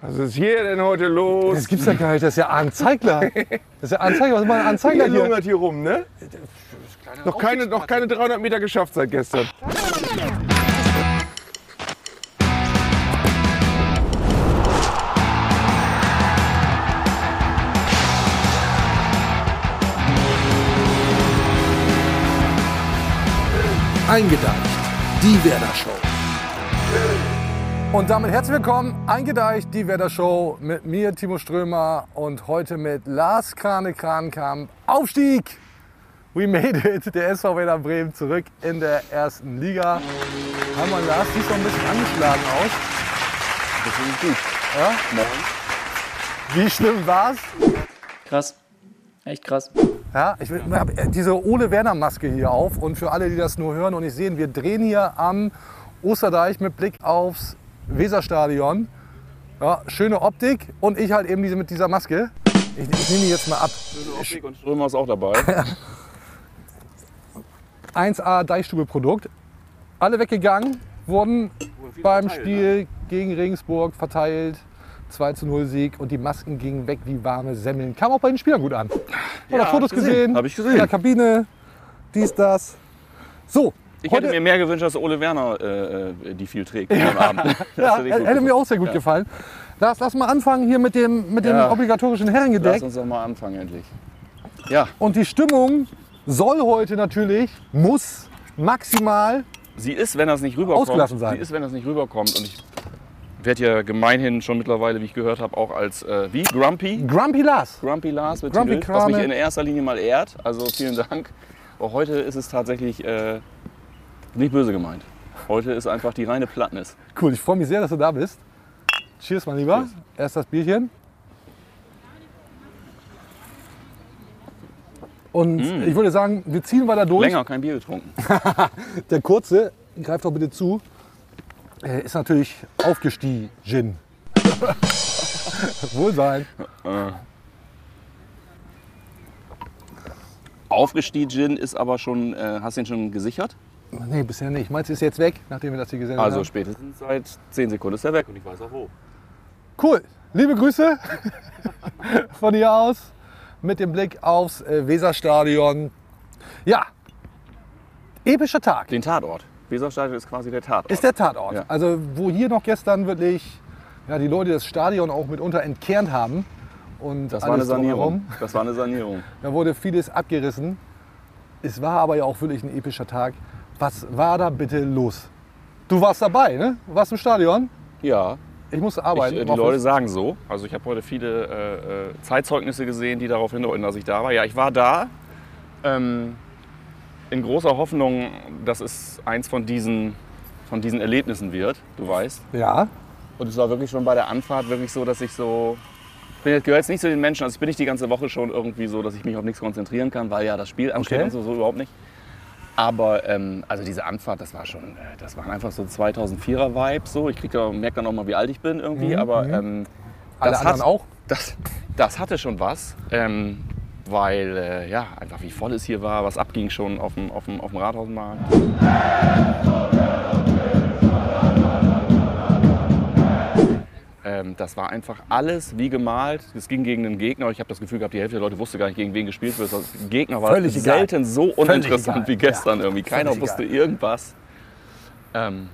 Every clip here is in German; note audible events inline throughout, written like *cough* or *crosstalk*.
Was ist hier denn heute los? Das gibt's ja gar nicht, das ist ja Arndt Zeigler. Das ist ja Arndt Zeigler, was ist mal ein Arndt Zeigler Hier hier? lungert hier rum, ne? Noch keine, noch keine 300 Meter geschafft seit gestern. Eingedeicht. Die Werder Show. Und damit herzlich willkommen, eingedeicht, die Werder Show mit mir, Timo Strömer und heute mit Lars Krane Krankamp. Aufstieg! We made it, der SV Werder Bremen zurück in der ersten Liga. Hammer Lars, siehst doch ein bisschen angeschlagen aus. Das ist gut. Ja? Wie schlimm war's? Krass. Echt krass. Ja, ich habe diese Ole Werner Maske hier auf und für alle, die das nur hören und nicht sehen, wir drehen hier am Osterdeich mit Blick aufs Weserstadion. Ja, schöne Optik und ich halt eben diese mit dieser Maske. Ich, ich nehme die jetzt mal ab. Optik und Strömer ist auch dabei. *laughs* 1A Deichstube-Produkt. Alle weggegangen, wurden beim verteilt, Spiel gegen Regensburg verteilt. 2 zu 0 Sieg und die Masken gingen weg wie warme Semmeln. Kam auch bei den Spielern gut an. Oder Fotos hab ich gesehen. gesehen. Hab ich gesehen. In der Kabine. Dies, das. So. Ich heute- hätte mir mehr gewünscht, dass Ole Werner äh, äh, die viel trägt am Abend. *laughs* Ja, hätte hätte mir auch sehr gut Ja. gefallen. Lass, lass mal anfangen hier mit dem, mit dem Ja. obligatorischen Lass Herrengedeck. uns doch mal anfangen endlich. Ja, Und die Stimmung soll heute natürlich, muss maximal. sie ist, wenn das nicht rüberkommt. Ausgelassen sein. Sie ist, wenn das nicht rüberkommt. Und ich werde ja gemeinhin schon mittlerweile, wie ich gehört habe, auch als äh, wie Grumpy. Grumpy Lars. Grumpy Lars mit Grumpy Titel, was mich in erster Linie mal ehrt. Also vielen Dank. Aber heute ist es tatsächlich äh, nicht böse gemeint. Heute ist einfach die reine Plattnis. Cool, ich freue mich sehr, dass du da bist. Cheers, mein Lieber. Cheers. Erst das Bierchen. Und ich würde sagen, wir ziehen weiter durch. Länger kein Bier getrunken. *laughs* Der kurze, greift doch bitte zu, äh, ist natürlich aufgestiegen. *laughs* Wohlsein. Aufgestiegen ist aber schon, äh, hast du ihn schon gesichert? Nee, bisher nicht. Meinst du, ist jetzt weg, nachdem wir das hier gesehen Also haben? spätestens seit 10 Sekunden ist er weg und ich weiß auch wo. Cool. Liebe Grüße *laughs* von hier aus mit dem Blick aufs äh, Weserstadion. Ja, epischer Tag. Den Tatort. Weserstadion ist quasi der Tatort. Ist der Tatort. Ja. Also wo hier noch gestern wirklich ja, die Leute das Stadion auch mitunter entkernt haben. Und das war eine alles Sanierung. drumherum. Das war eine Sanierung. Da wurde vieles abgerissen. Es war aber ja auch wirklich ein epischer Tag. Was war da bitte los? Du warst dabei, ne? Du warst im Stadion. Ja, Ich musste ich, arbeiten. äh, im die Leute Office. sagen so. Also ich habe heute viele äh, äh, Zeitzeugnisse gesehen, die darauf hindeuten, dass ich da war. Ja, ich war da. Ähm, in großer Hoffnung, dass es eins von diesen, von diesen Erlebnissen wird, du weißt. Ja. Und es war wirklich schon bei der Anfahrt wirklich so, dass ich so. Ich bin jetzt- gehöre jetzt nicht zu den Menschen, also ich bin nicht die ganze Woche schon irgendwie so, dass ich mich auf nichts konzentrieren kann, weil ja das Spiel ansteht Okay. und so, so überhaupt nicht. Aber ähm, also diese Anfahrt, das war schon, äh, das waren einfach so 2004er Vibes so. Ich krieg da, merke dann auch mal, wie alt ich bin irgendwie, Mhm, aber mhm. ähm, Alle das anderen hat, auch? Das, das hatte schon was, ähm, weil äh, ja einfach wie voll es hier war, was abging schon auf dem, auf dem, auf dem Rathausmarkt. Ähm, das war einfach alles wie gemalt. Es ging gegen einen Gegner. Ich habe das Gefühl gehabt, die Hälfte der Leute wusste gar nicht, gegen wen gespielt wird. Der Gegner war Völlig egal. selten so uninteressant egal. wie gestern Ja, irgendwie. Keiner völlig wusste egal. irgendwas. Ähm,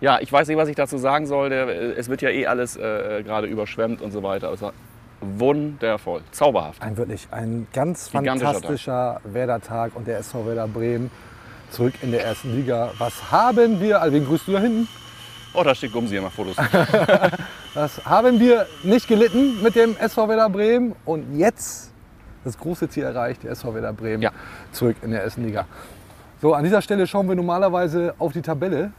ja, ich weiß nicht, was ich dazu sagen soll. Der, es wird ja eh alles äh, gerade überschwemmt und so weiter. Es war wundervoll, zauberhaft. Ein wirklich ein ganz fantastischer Werder-Tag und der SV Werder Bremen zurück in der ersten Liga. Was haben wir, also wen grüßt du da hinten? Oh, da steht Gumsi, macht Fotos. Was haben wir nicht gelitten mit dem SV Werder Bremen und jetzt das große Ziel erreicht, der SV Werder Bremen Ja. zurück in der ersten Liga. So, an dieser Stelle schauen wir normalerweise auf die Tabelle.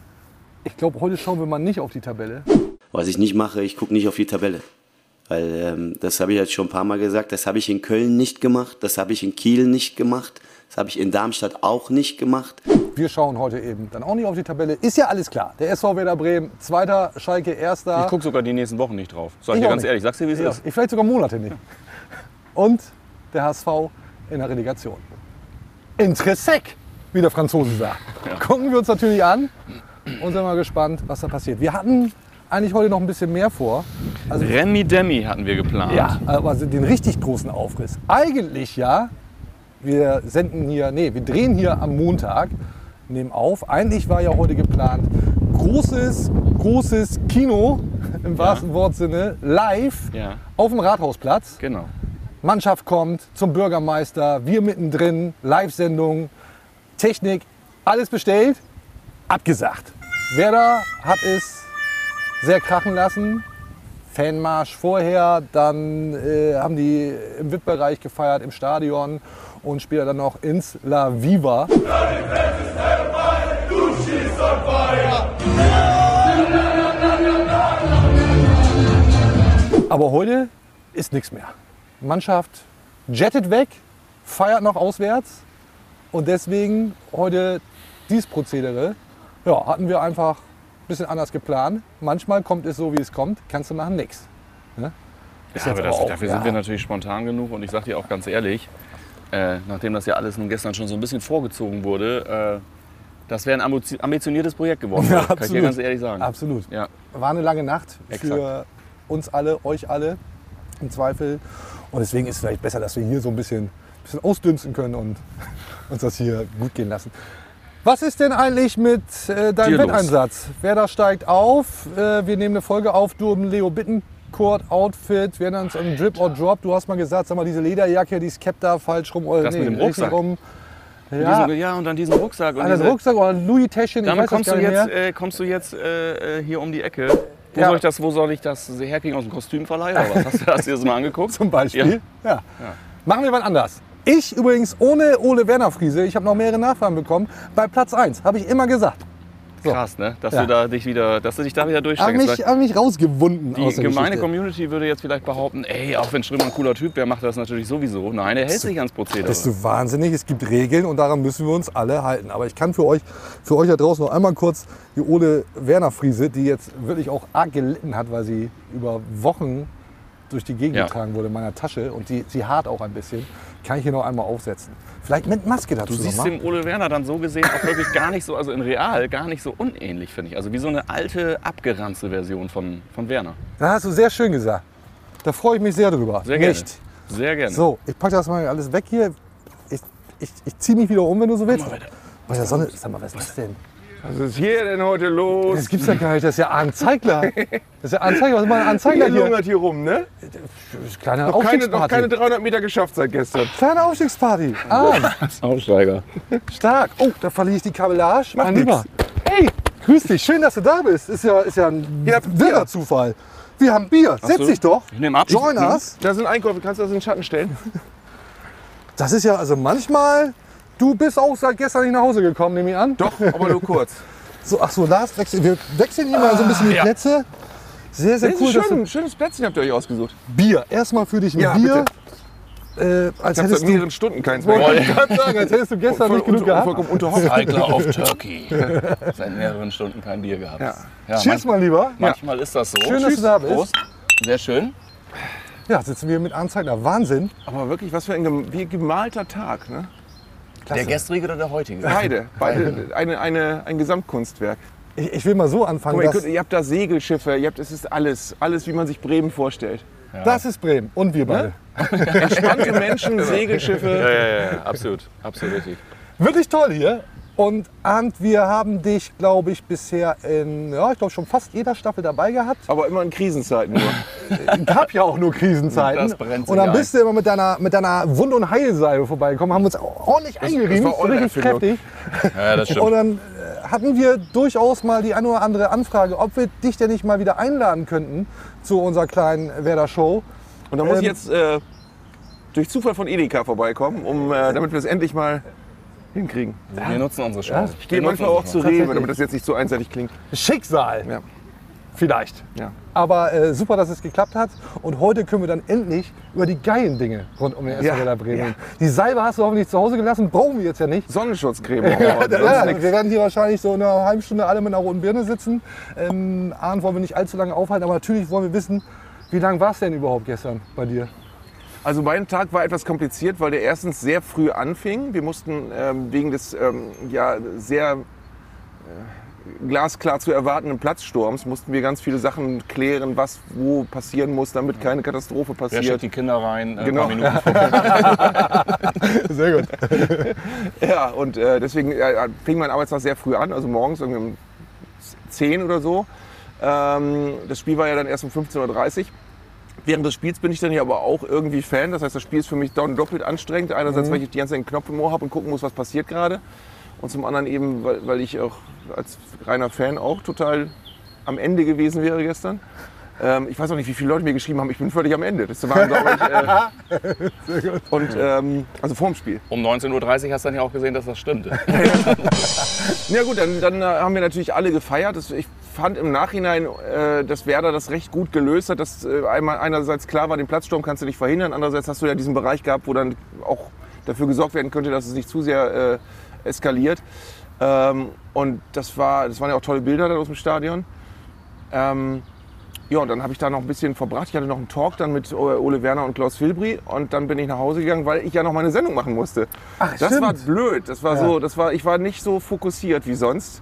Ich glaube, heute schauen wir mal nicht auf die Tabelle. Was ich nicht mache, ich gucke nicht auf die Tabelle. Weil ähm, das habe ich jetzt schon ein paar Mal gesagt, das habe ich in Köln nicht gemacht, das habe ich in Kiel nicht gemacht, das habe ich in Darmstadt auch nicht gemacht. Wir schauen heute eben dann auch nicht auf die Tabelle. Ist ja alles klar. Der SV Werder Bremen, zweiter, Schalke, erster. Ich gucke sogar die nächsten Wochen nicht drauf. Sag ich Ich dir ganz nicht. ehrlich, sagst du, wie es Ja, ist? ich vielleicht sogar Monate nicht. Und der HSV in der Relegation. Interessek, wie der Franzose sagt. Gucken wir uns natürlich an und sind mal gespannt, was da passiert. Wir hatten eigentlich heute noch ein bisschen mehr vor. Also Remi Demi hatten wir geplant. Ja, aber den richtig großen Aufriss. Eigentlich ja, wir senden hier, nee, wir drehen hier am Montag, nehmen auf. Eigentlich war ja heute geplant großes, großes Kino im wahrsten Wortsinne, live Ja. auf dem Rathausplatz. Genau. Mannschaft kommt zum Bürgermeister, wir mittendrin, Live-Sendung, Technik, alles bestellt, abgesagt. Werder hat es sehr krachen lassen. Fanmarsch vorher, dann äh, haben die im VIP-Bereich gefeiert im Stadion und später dann noch ins La Viva. Aber heute ist nichts mehr. Mannschaft jettet weg, feiert noch auswärts und deswegen heute dieses Prozedere. Ja, hatten wir einfach ein bisschen anders geplant. Manchmal kommt es so, wie es kommt. Kannst du machen, nix. Ne? Ja, aber das, dafür ja. sind wir natürlich spontan genug und ich sage dir auch ganz ehrlich, äh, nachdem das ja alles nun gestern schon so ein bisschen vorgezogen wurde, äh, das wäre ein ambitioniertes Projekt geworden. *laughs* Ja, kann ich dir ganz ehrlich sagen. Absolut. Ja. War eine lange Nacht für Exakt. uns alle, euch alle im Zweifel. Und deswegen ist es vielleicht besser, dass wir hier so ein bisschen, bisschen ausdünsten können und *laughs* uns das hier gut gehen lassen. Was ist denn eigentlich mit äh, deinem. Wetteinsatz? Wer steigt auf? Äh, wir nehmen eine Folge auf, du im Leo Bittencourt-Outfit. Wir nennen uns im Drip or Drop. Du hast mal gesagt, sag mal, diese Lederjacke, die Skep da falsch rum. Oder Das mit dem Rucksack. Rum. Und Ja, diesen, ja, und dann diesen Rucksack. Und das diese, Rucksack oder ein Louis-Täschchen, ich damit das kommst du, jetzt, äh, kommst du jetzt äh, äh, hier um die Ecke. Wo, Ja. soll ich das, wo soll ich das herkriegen? Aus dem Kostümverleih oder was? Hast du, hast du dir das mal *laughs* angeguckt? Zum Beispiel. Ja. Machen wir wann anders. Ich übrigens ohne Ole Werner Friese, ich habe noch mehrere Nachfragen bekommen, bei Platz 1, habe ich immer gesagt. Krass, ne? Dass Ja. du da dich wieder, dass du dich da wieder Habe durchsteigst. mich, hab mich rausgewunden Die aus der gemeine Geschichte. Community würde jetzt vielleicht behaupten, ey, auch wenn Strömer ein cooler Typ wäre, macht er das natürlich sowieso. Nein, er hält sich ans Prozedere. Bist du wahnsinnig? Es gibt Regeln und daran müssen wir uns alle halten. Aber ich kann für euch, für euch da draußen noch einmal kurz die Ole Werner Friese, die jetzt wirklich auch arg gelitten hat, weil sie über Wochen durch die Gegend Ja. getragen wurde in meiner Tasche und die, sie hart auch ein bisschen, kann ich hier noch einmal aufsetzen. Vielleicht mit Maske dazu Du siehst mal. dem Ole Werner dann so gesehen auch wirklich gar nicht so, also in real gar nicht so unähnlich, finde ich. Also wie so eine alte, abgeranzte Version von, von Werner. Da hast du sehr schön gesagt. Da freue ich mich sehr drüber. Sehr gerne. Nicht. Sehr gerne. So, ich packe das mal alles weg hier. Ich, ich, ich ziehe mich wieder um, wenn du so willst. Bei der Sonne, sag mal, was ist das denn? Was ist hier denn heute los? Das gibt's ja gar nicht, das ist ja Anzeigler. Das ist ja Anzeigler, was ist mal ein Anzeigler hier? lungert hier rum, ne? Kleine Noch keine, noch Aufstiegsparty. keine 300 Meter geschafft seit gestern. Kleine Aufstiegsparty. Ah, *laughs* Aufsteiger. stark. Oh, da verliere ich die Kabellage. Macht Mein Lieber. Hey, grüß dich. Schön, dass du da bist. Ist ja, ist ja ein habt wirrer. Zufall. Wir haben Bier. Setz so. dich doch. Ich nehm ab. Join Ich- us. Da sind Einkäufe, kannst du das in den Schatten stellen? Das ist ja also manchmal. Du bist auch seit gestern nicht nach Hause gekommen, nehme ich an. Doch, aber nur kurz. *laughs* So, ach so, Lars, wechsel, wir wechseln hier mal so ein bisschen die ja. Plätze. Sehr, sehr Das cool, ist schön, schönes Plätzchen habt ihr euch ausgesucht. Bier. Erstmal für dich ein Ja, Bier. Äh, als Ich habe hättest seit du, mehreren Stunden keins mehr. ich gerade sagen, als hättest du gestern Voll nicht genug unter, gehabt. vollkommen unterhofft. Cycler of *laughs* Turkey. Seit mehreren Stunden kein Bier gehabt. Ja. Ja, Cheers, mein Lieber. Manchmal ist das so. Schön, dass du da bist. Prost. Sehr schön. Ja, sitzen wir mit Anzeigler. Wahnsinn. Aber wirklich, was für ein gem- wie gemalter Tag. Ne? Klasse. Der gestrige oder der heutige? Beide. *laughs* Beide eine, eine, ein Gesamtkunstwerk. Ich, ich will mal so anfangen. Mal, ihr, könnt, ihr habt da Segelschiffe, ihr habt, es ist alles, alles, wie man sich Bremen vorstellt. das ist Bremen. Und wir beide. *laughs* Entspannte Menschen, Segelschiffe. Ja, ja, ja, absolut. Absolut richtig. Wirklich toll hier. Und Arndt, wir haben dich, glaube ich, bisher in, ja, ich glaube schon fast jeder Staffel dabei gehabt. Aber immer in Krisenzeiten nur. *laughs* Gab ja auch nur Krisenzeiten. Das brennt und dann ein. bist du immer mit deiner, mit deiner Wund- und Heilsalbe vorbeigekommen, haben uns ordentlich eingerieben, das war eure richtig kräftig. Ja, das Und dann äh, hatten wir durchaus mal die eine oder andere Anfrage, ob wir dich denn nicht mal wieder einladen könnten zu unserer kleinen Werder Show. Und da muss Ähm, ich jetzt äh, durch Zufall von Edeka vorbeikommen, um, äh, damit wir es endlich mal hinkriegen. Wir nutzen unsere Chance. Ich gehe manchmal auch zu Rewe, damit das jetzt nicht so einseitig klingt. Schicksal, Ja. vielleicht. Ja. Aber äh, super, dass es geklappt hat. Und heute können wir dann endlich über die geilen Dinge rund um den Ja, Werder Bremen. ja. reden. Die Salbe hast du hoffentlich zu Hause gelassen, brauchen wir jetzt ja nicht. Sonnenschutzcreme. *laughs* sonst Ja, wir werden hier wahrscheinlich so eine halbe Stunde alle mit einer roten Birne sitzen. Ähm, Arndt wollen wir nicht allzu lange aufhalten, aber natürlich wollen wir wissen, wie lange war es denn überhaupt gestern bei dir? Also mein Tag war etwas kompliziert, weil der erstens sehr früh anfing. Wir mussten ähm, wegen des ähm, ja, sehr äh, glasklar zu erwartenden Platzsturms mussten wir ganz viele Sachen klären, was wo passieren muss, damit keine Katastrophe Wer schickt passiert. die Kinder rein? Äh, ein Genau. paar Minuten *laughs* vor. Sehr gut. Ja, und äh, deswegen äh, fing mein Arbeitstag sehr früh an, also morgens irgendwie um 10 oder so. Ähm, das Spiel war ja dann erst um 15.30 Uhr. Während des Spiels bin ich dann ja aber auch irgendwie Fan. Das heißt, das Spiel ist für mich dann doppelt anstrengend. Einerseits, weil ich die ganze Zeit einen Knopf im Ohr habe und gucken muss, was passiert gerade. Und zum anderen eben, weil, weil ich auch als reiner Fan auch total am Ende gewesen wäre gestern. Ähm, ich weiß auch nicht, wie viele Leute mir geschrieben haben, ich bin völlig am Ende. Das war, glaube ich, äh, *laughs* Und ähm, also vorm Spiel. Um 19.30 Uhr hast du dann ja auch gesehen, dass das stimmt. *laughs* Ja gut, dann, dann äh, haben wir natürlich alle gefeiert. Das, ich fand im Nachhinein, äh, dass Werder das recht gut gelöst hat. Dass äh, einmal einerseits klar war, den Platzsturm kannst du nicht verhindern. Andererseits hast du ja diesen Bereich gehabt, wo dann auch dafür gesorgt werden könnte, dass es nicht zu sehr äh, eskaliert. Ähm, und das, war, das waren ja auch tolle Bilder dann aus dem Stadion. Ähm, ja, und dann habe ich da noch ein bisschen verbracht. Ich hatte noch einen Talk dann mit äh, Ole Werner und Klaus Filbri und dann bin ich nach Hause gegangen, weil ich ja noch meine Sendung machen musste. Ach, das stimmt. war blöd. Das war Ja. so, das war, ich war nicht so fokussiert wie sonst.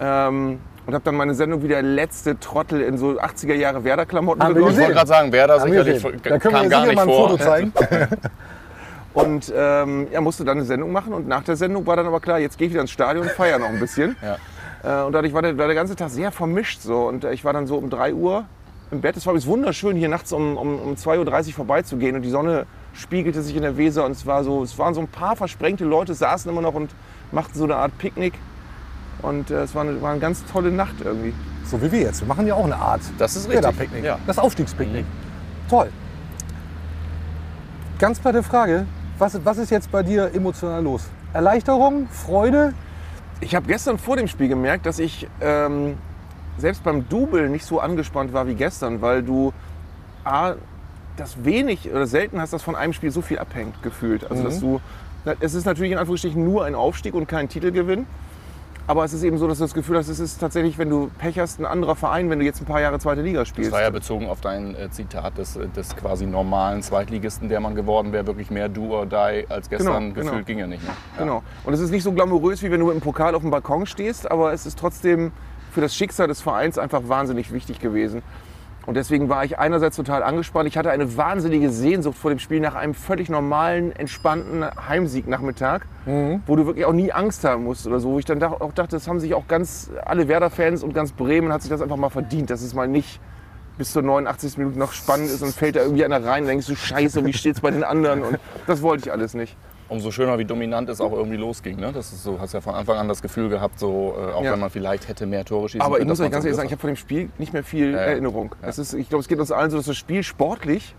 Ähm, und habe dann meine Sendung wie der letzte Trottel in so 80er Jahre Werder-Klamotten Haben wir begonnen. Ich wollte gerade sagen, wer da Haben wir sicherlich. Da können kam wir gar nicht mal ein vor. Foto zeigen. *laughs* Und ähm, ja, musste dann eine Sendung machen. Und nach der Sendung war dann aber klar, jetzt gehe ich wieder ins Stadion und feiere noch ein bisschen. Ja. Äh, und dadurch war der, war der ganze Tag sehr vermischt. So. Und äh, ich war dann so um 3 Uhr im Bett. Es war übrigens wunderschön, hier nachts um, um, um 2.30 Uhr vorbeizugehen. Und die Sonne spiegelte sich in der Weser. Und es, war so, es waren so ein paar versprengte Leute, saßen immer noch und machten so eine Art Picknick. Und äh, es war eine, war eine ganz tolle Nacht irgendwie. So wie wir jetzt. Wir machen ja auch eine Art Das ist richtig. Werder-Picknick. Ja. Das Aufstiegspicknick. Toll. Ganz platte Frage. Was, was ist jetzt bei dir emotional los? Erleichterung? Freude? Ich habe gestern vor dem Spiel gemerkt, dass ich ähm, selbst beim Double nicht so angespannt war wie gestern, weil du A, das wenig oder selten hast, dass von einem Spiel so viel abhängt, gefühlt. Also, dass du, es ist natürlich in Anführungsstrichen nur ein Aufstieg und kein Titelgewinn. Aber es ist eben so, dass du das Gefühl hast, es ist tatsächlich, wenn du Pech hast, ein anderer Verein, wenn du jetzt ein paar Jahre zweite Liga Das spielst. war ja bezogen auf dein äh, Zitat des, äh, des quasi normalen Zweitligisten, der man geworden wäre, wirklich mehr do or die als gestern. Genau, genau. Gefühlt ging ja nicht mehr. Ja. Genau. Und es ist nicht so glamourös, wie wenn du im Pokal auf dem Balkon stehst, aber es ist trotzdem für das Schicksal des Vereins einfach wahnsinnig wichtig gewesen. Und deswegen war ich einerseits total angespannt. Ich hatte eine wahnsinnige Sehnsucht vor dem Spiel nach einem völlig normalen, entspannten Heimsiegnachmittag, wo du wirklich auch nie Angst haben musst oder so. Wo ich dann auch dachte, das haben sich auch ganz alle Werder-Fans und ganz Bremen hat sich das einfach mal verdient, dass es mal nicht bis zur 89. Minute noch spannend ist und fällt da irgendwie einer rein und denkst du, scheiße, wie steht's bei den anderen? Und das wollte ich alles nicht. Umso schöner, wie dominant es auch irgendwie losging. Ne? Das ist so, hast ja von Anfang an das Gefühl gehabt, so, äh, auch Ja. wenn man vielleicht hätte mehr Tore schießen Aber ich muss euch ganz ehrlich sagen, ich habe von dem Spiel nicht mehr viel ja. Erinnerung. Ja. Es ist, ich glaube, es geht uns allen so, dass das Spiel sportlich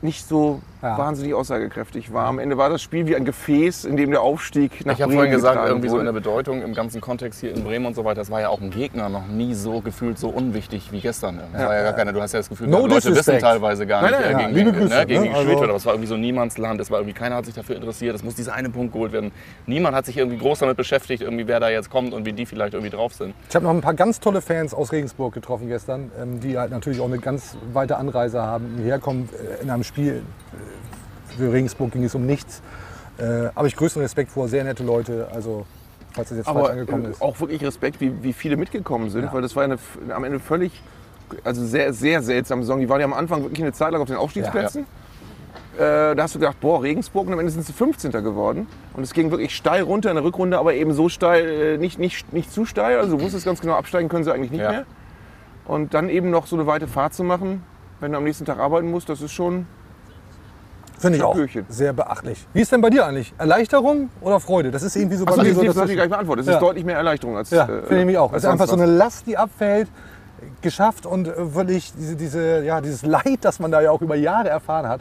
nicht so Ja. wahnsinnig aussagekräftig war. Am Ende war das Spiel wie ein Gefäß, in dem der Aufstieg nach Ich habe Bremen vorhin gesagt, irgendwie so in wurde. der Bedeutung im ganzen Kontext hier in Bremen und so weiter, das war ja auch ein Gegner noch nie so gefühlt so unwichtig wie gestern. Das war ja gar keine, du hast ja das Gefühl, No Leute wissen teilweise gar Nein, nicht, nein, äh, ja, gegen, liebe wen- Grüße, ne, gegen ne? gespielt Also- wird. Aber es war irgendwie so Niemandsland, es war irgendwie, keiner hat sich dafür interessiert, es muss dieser eine Punkt geholt werden. Niemand hat sich irgendwie groß damit beschäftigt, irgendwie wer da jetzt kommt und wie die vielleicht irgendwie drauf sind. Ich habe noch ein paar ganz tolle Fans aus Regensburg getroffen gestern, ähm, die halt natürlich auch eine ganz weite Anreise haben, hierher kommen äh, in einem Spiel. Für Regensburg ging es um nichts. Äh, Aber ich größten Respekt vor, sehr nette Leute. Also, falls das jetzt falsch Aber angekommen äh, ist. auch wirklich Respekt, wie, wie viele mitgekommen sind, weil das war eine, am Ende völlig, also sehr, sehr seltsame Saison. Die waren ja am Anfang wirklich eine Zeit lang auf den Aufstiegsplätzen. Äh, da hast du gedacht, boah, Regensburg, und am Ende sind sie 15. geworden. Und es ging wirklich steil runter in der Rückrunde, aber eben so steil, äh, nicht, nicht, nicht zu steil. Also du wusstest ganz genau, absteigen können sie eigentlich nicht Ja. mehr. Und dann eben noch so eine weite Fahrt zu machen, wenn du am nächsten Tag arbeiten musst, das ist schon. Finde ich auch sehr beachtlich. Wie ist denn bei dir eigentlich? Erleichterung oder Freude? Das ist irgendwie so bei Achso, mir so. das ich ich- gleich beantwortet. Es Ja. ist deutlich mehr Erleichterung als. Ja, äh, finde ich mich auch. Es als ist einfach sonst so was. eine Last, die abfällt, geschafft und äh, wirklich diese, diese, ja, dieses Leid, das man da ja auch über Jahre erfahren hat,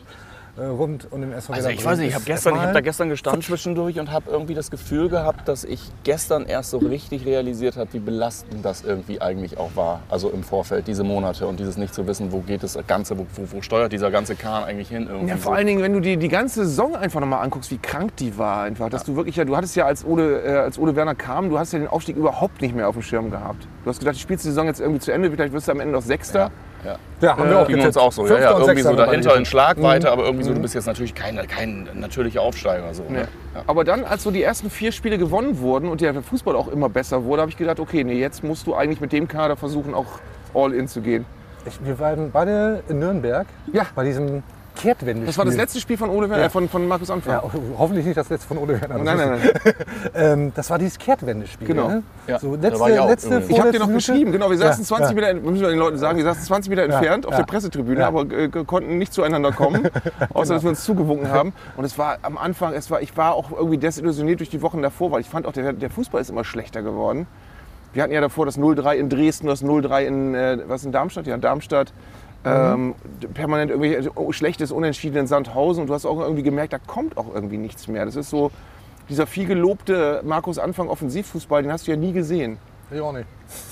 äh, rund um den SV Also ich weiß nicht, ich habe gestern, ich hab da gestern gestanden zwischendurch und habe irgendwie das Gefühl gehabt, dass ich gestern erst so richtig realisiert habe, wie belastend das irgendwie eigentlich auch war. Also im Vorfeld, diese Monate und dieses nicht zu wissen, wo geht das Ganze, wo, wo, wo steuert dieser ganze Kahn eigentlich hin irgendwie. Ja, so. vor allen Dingen, wenn du dir die ganze Saison einfach nochmal anguckst, wie krank die war einfach. Dass du wirklich, ja, du hattest ja, als Ole, äh, als Ole Werner kam, du hast ja den Aufstieg überhaupt nicht mehr auf dem Schirm gehabt. Du hast gedacht, du spielst die Saison jetzt irgendwie zu Ende, vielleicht wirst du am Ende noch Sechster. Ja. Ja, haben wir auch Ging uns getippt. auch so. Ja, ja, irgendwie so dahinter in. Schlagweite, aber irgendwie so, du bist jetzt natürlich kein, kein natürlicher Aufsteiger. So, ne? ja. Aber dann, als so die ersten vier Spiele gewonnen wurden und der Fußball auch immer besser wurde, habe ich gedacht, okay, nee, jetzt musst du eigentlich mit dem Kader versuchen, auch all in zu gehen. Ich, wir waren beide in Nürnberg Ja. bei diesem Kehrtwende. Das war das letzte Spiel von Ole Werner, Ja. äh, von, von Markus Anfang. Ja, ho- hoffentlich nicht das letzte von Ole Werner. das nein, nein, *laughs* nein. Ähm, das war dieses Kehrtwendespiel. Genau. Ne? Ja, So, letzte, ich letzte. Ich habe dir noch Minute. geschrieben, genau, wir saßen Ja, 20 ja. Meter, müssen wir den Leuten sagen, wir saßen 20 Meter entfernt auf ja. der Pressetribüne, Ja. aber äh, konnten nicht zueinander kommen, *laughs* außer dass wir uns zugewunken haben. Und es war am Anfang, es war, ich war auch irgendwie desillusioniert durch die Wochen davor, weil ich fand auch, der, der Fußball ist immer schlechter geworden. Wir hatten ja davor das 0-3 in Dresden, das 0-3 in, äh, was in Darmstadt? Ja, in Darmstadt. Ähm, permanent irgendwie oh, schlechtes Unentschieden in Sandhausen und du hast auch irgendwie gemerkt, da kommt auch irgendwie nichts mehr. Das ist so dieser viel gelobte Markus Anfang Offensivfußball, den hast du ja nie gesehen. Ich auch nicht.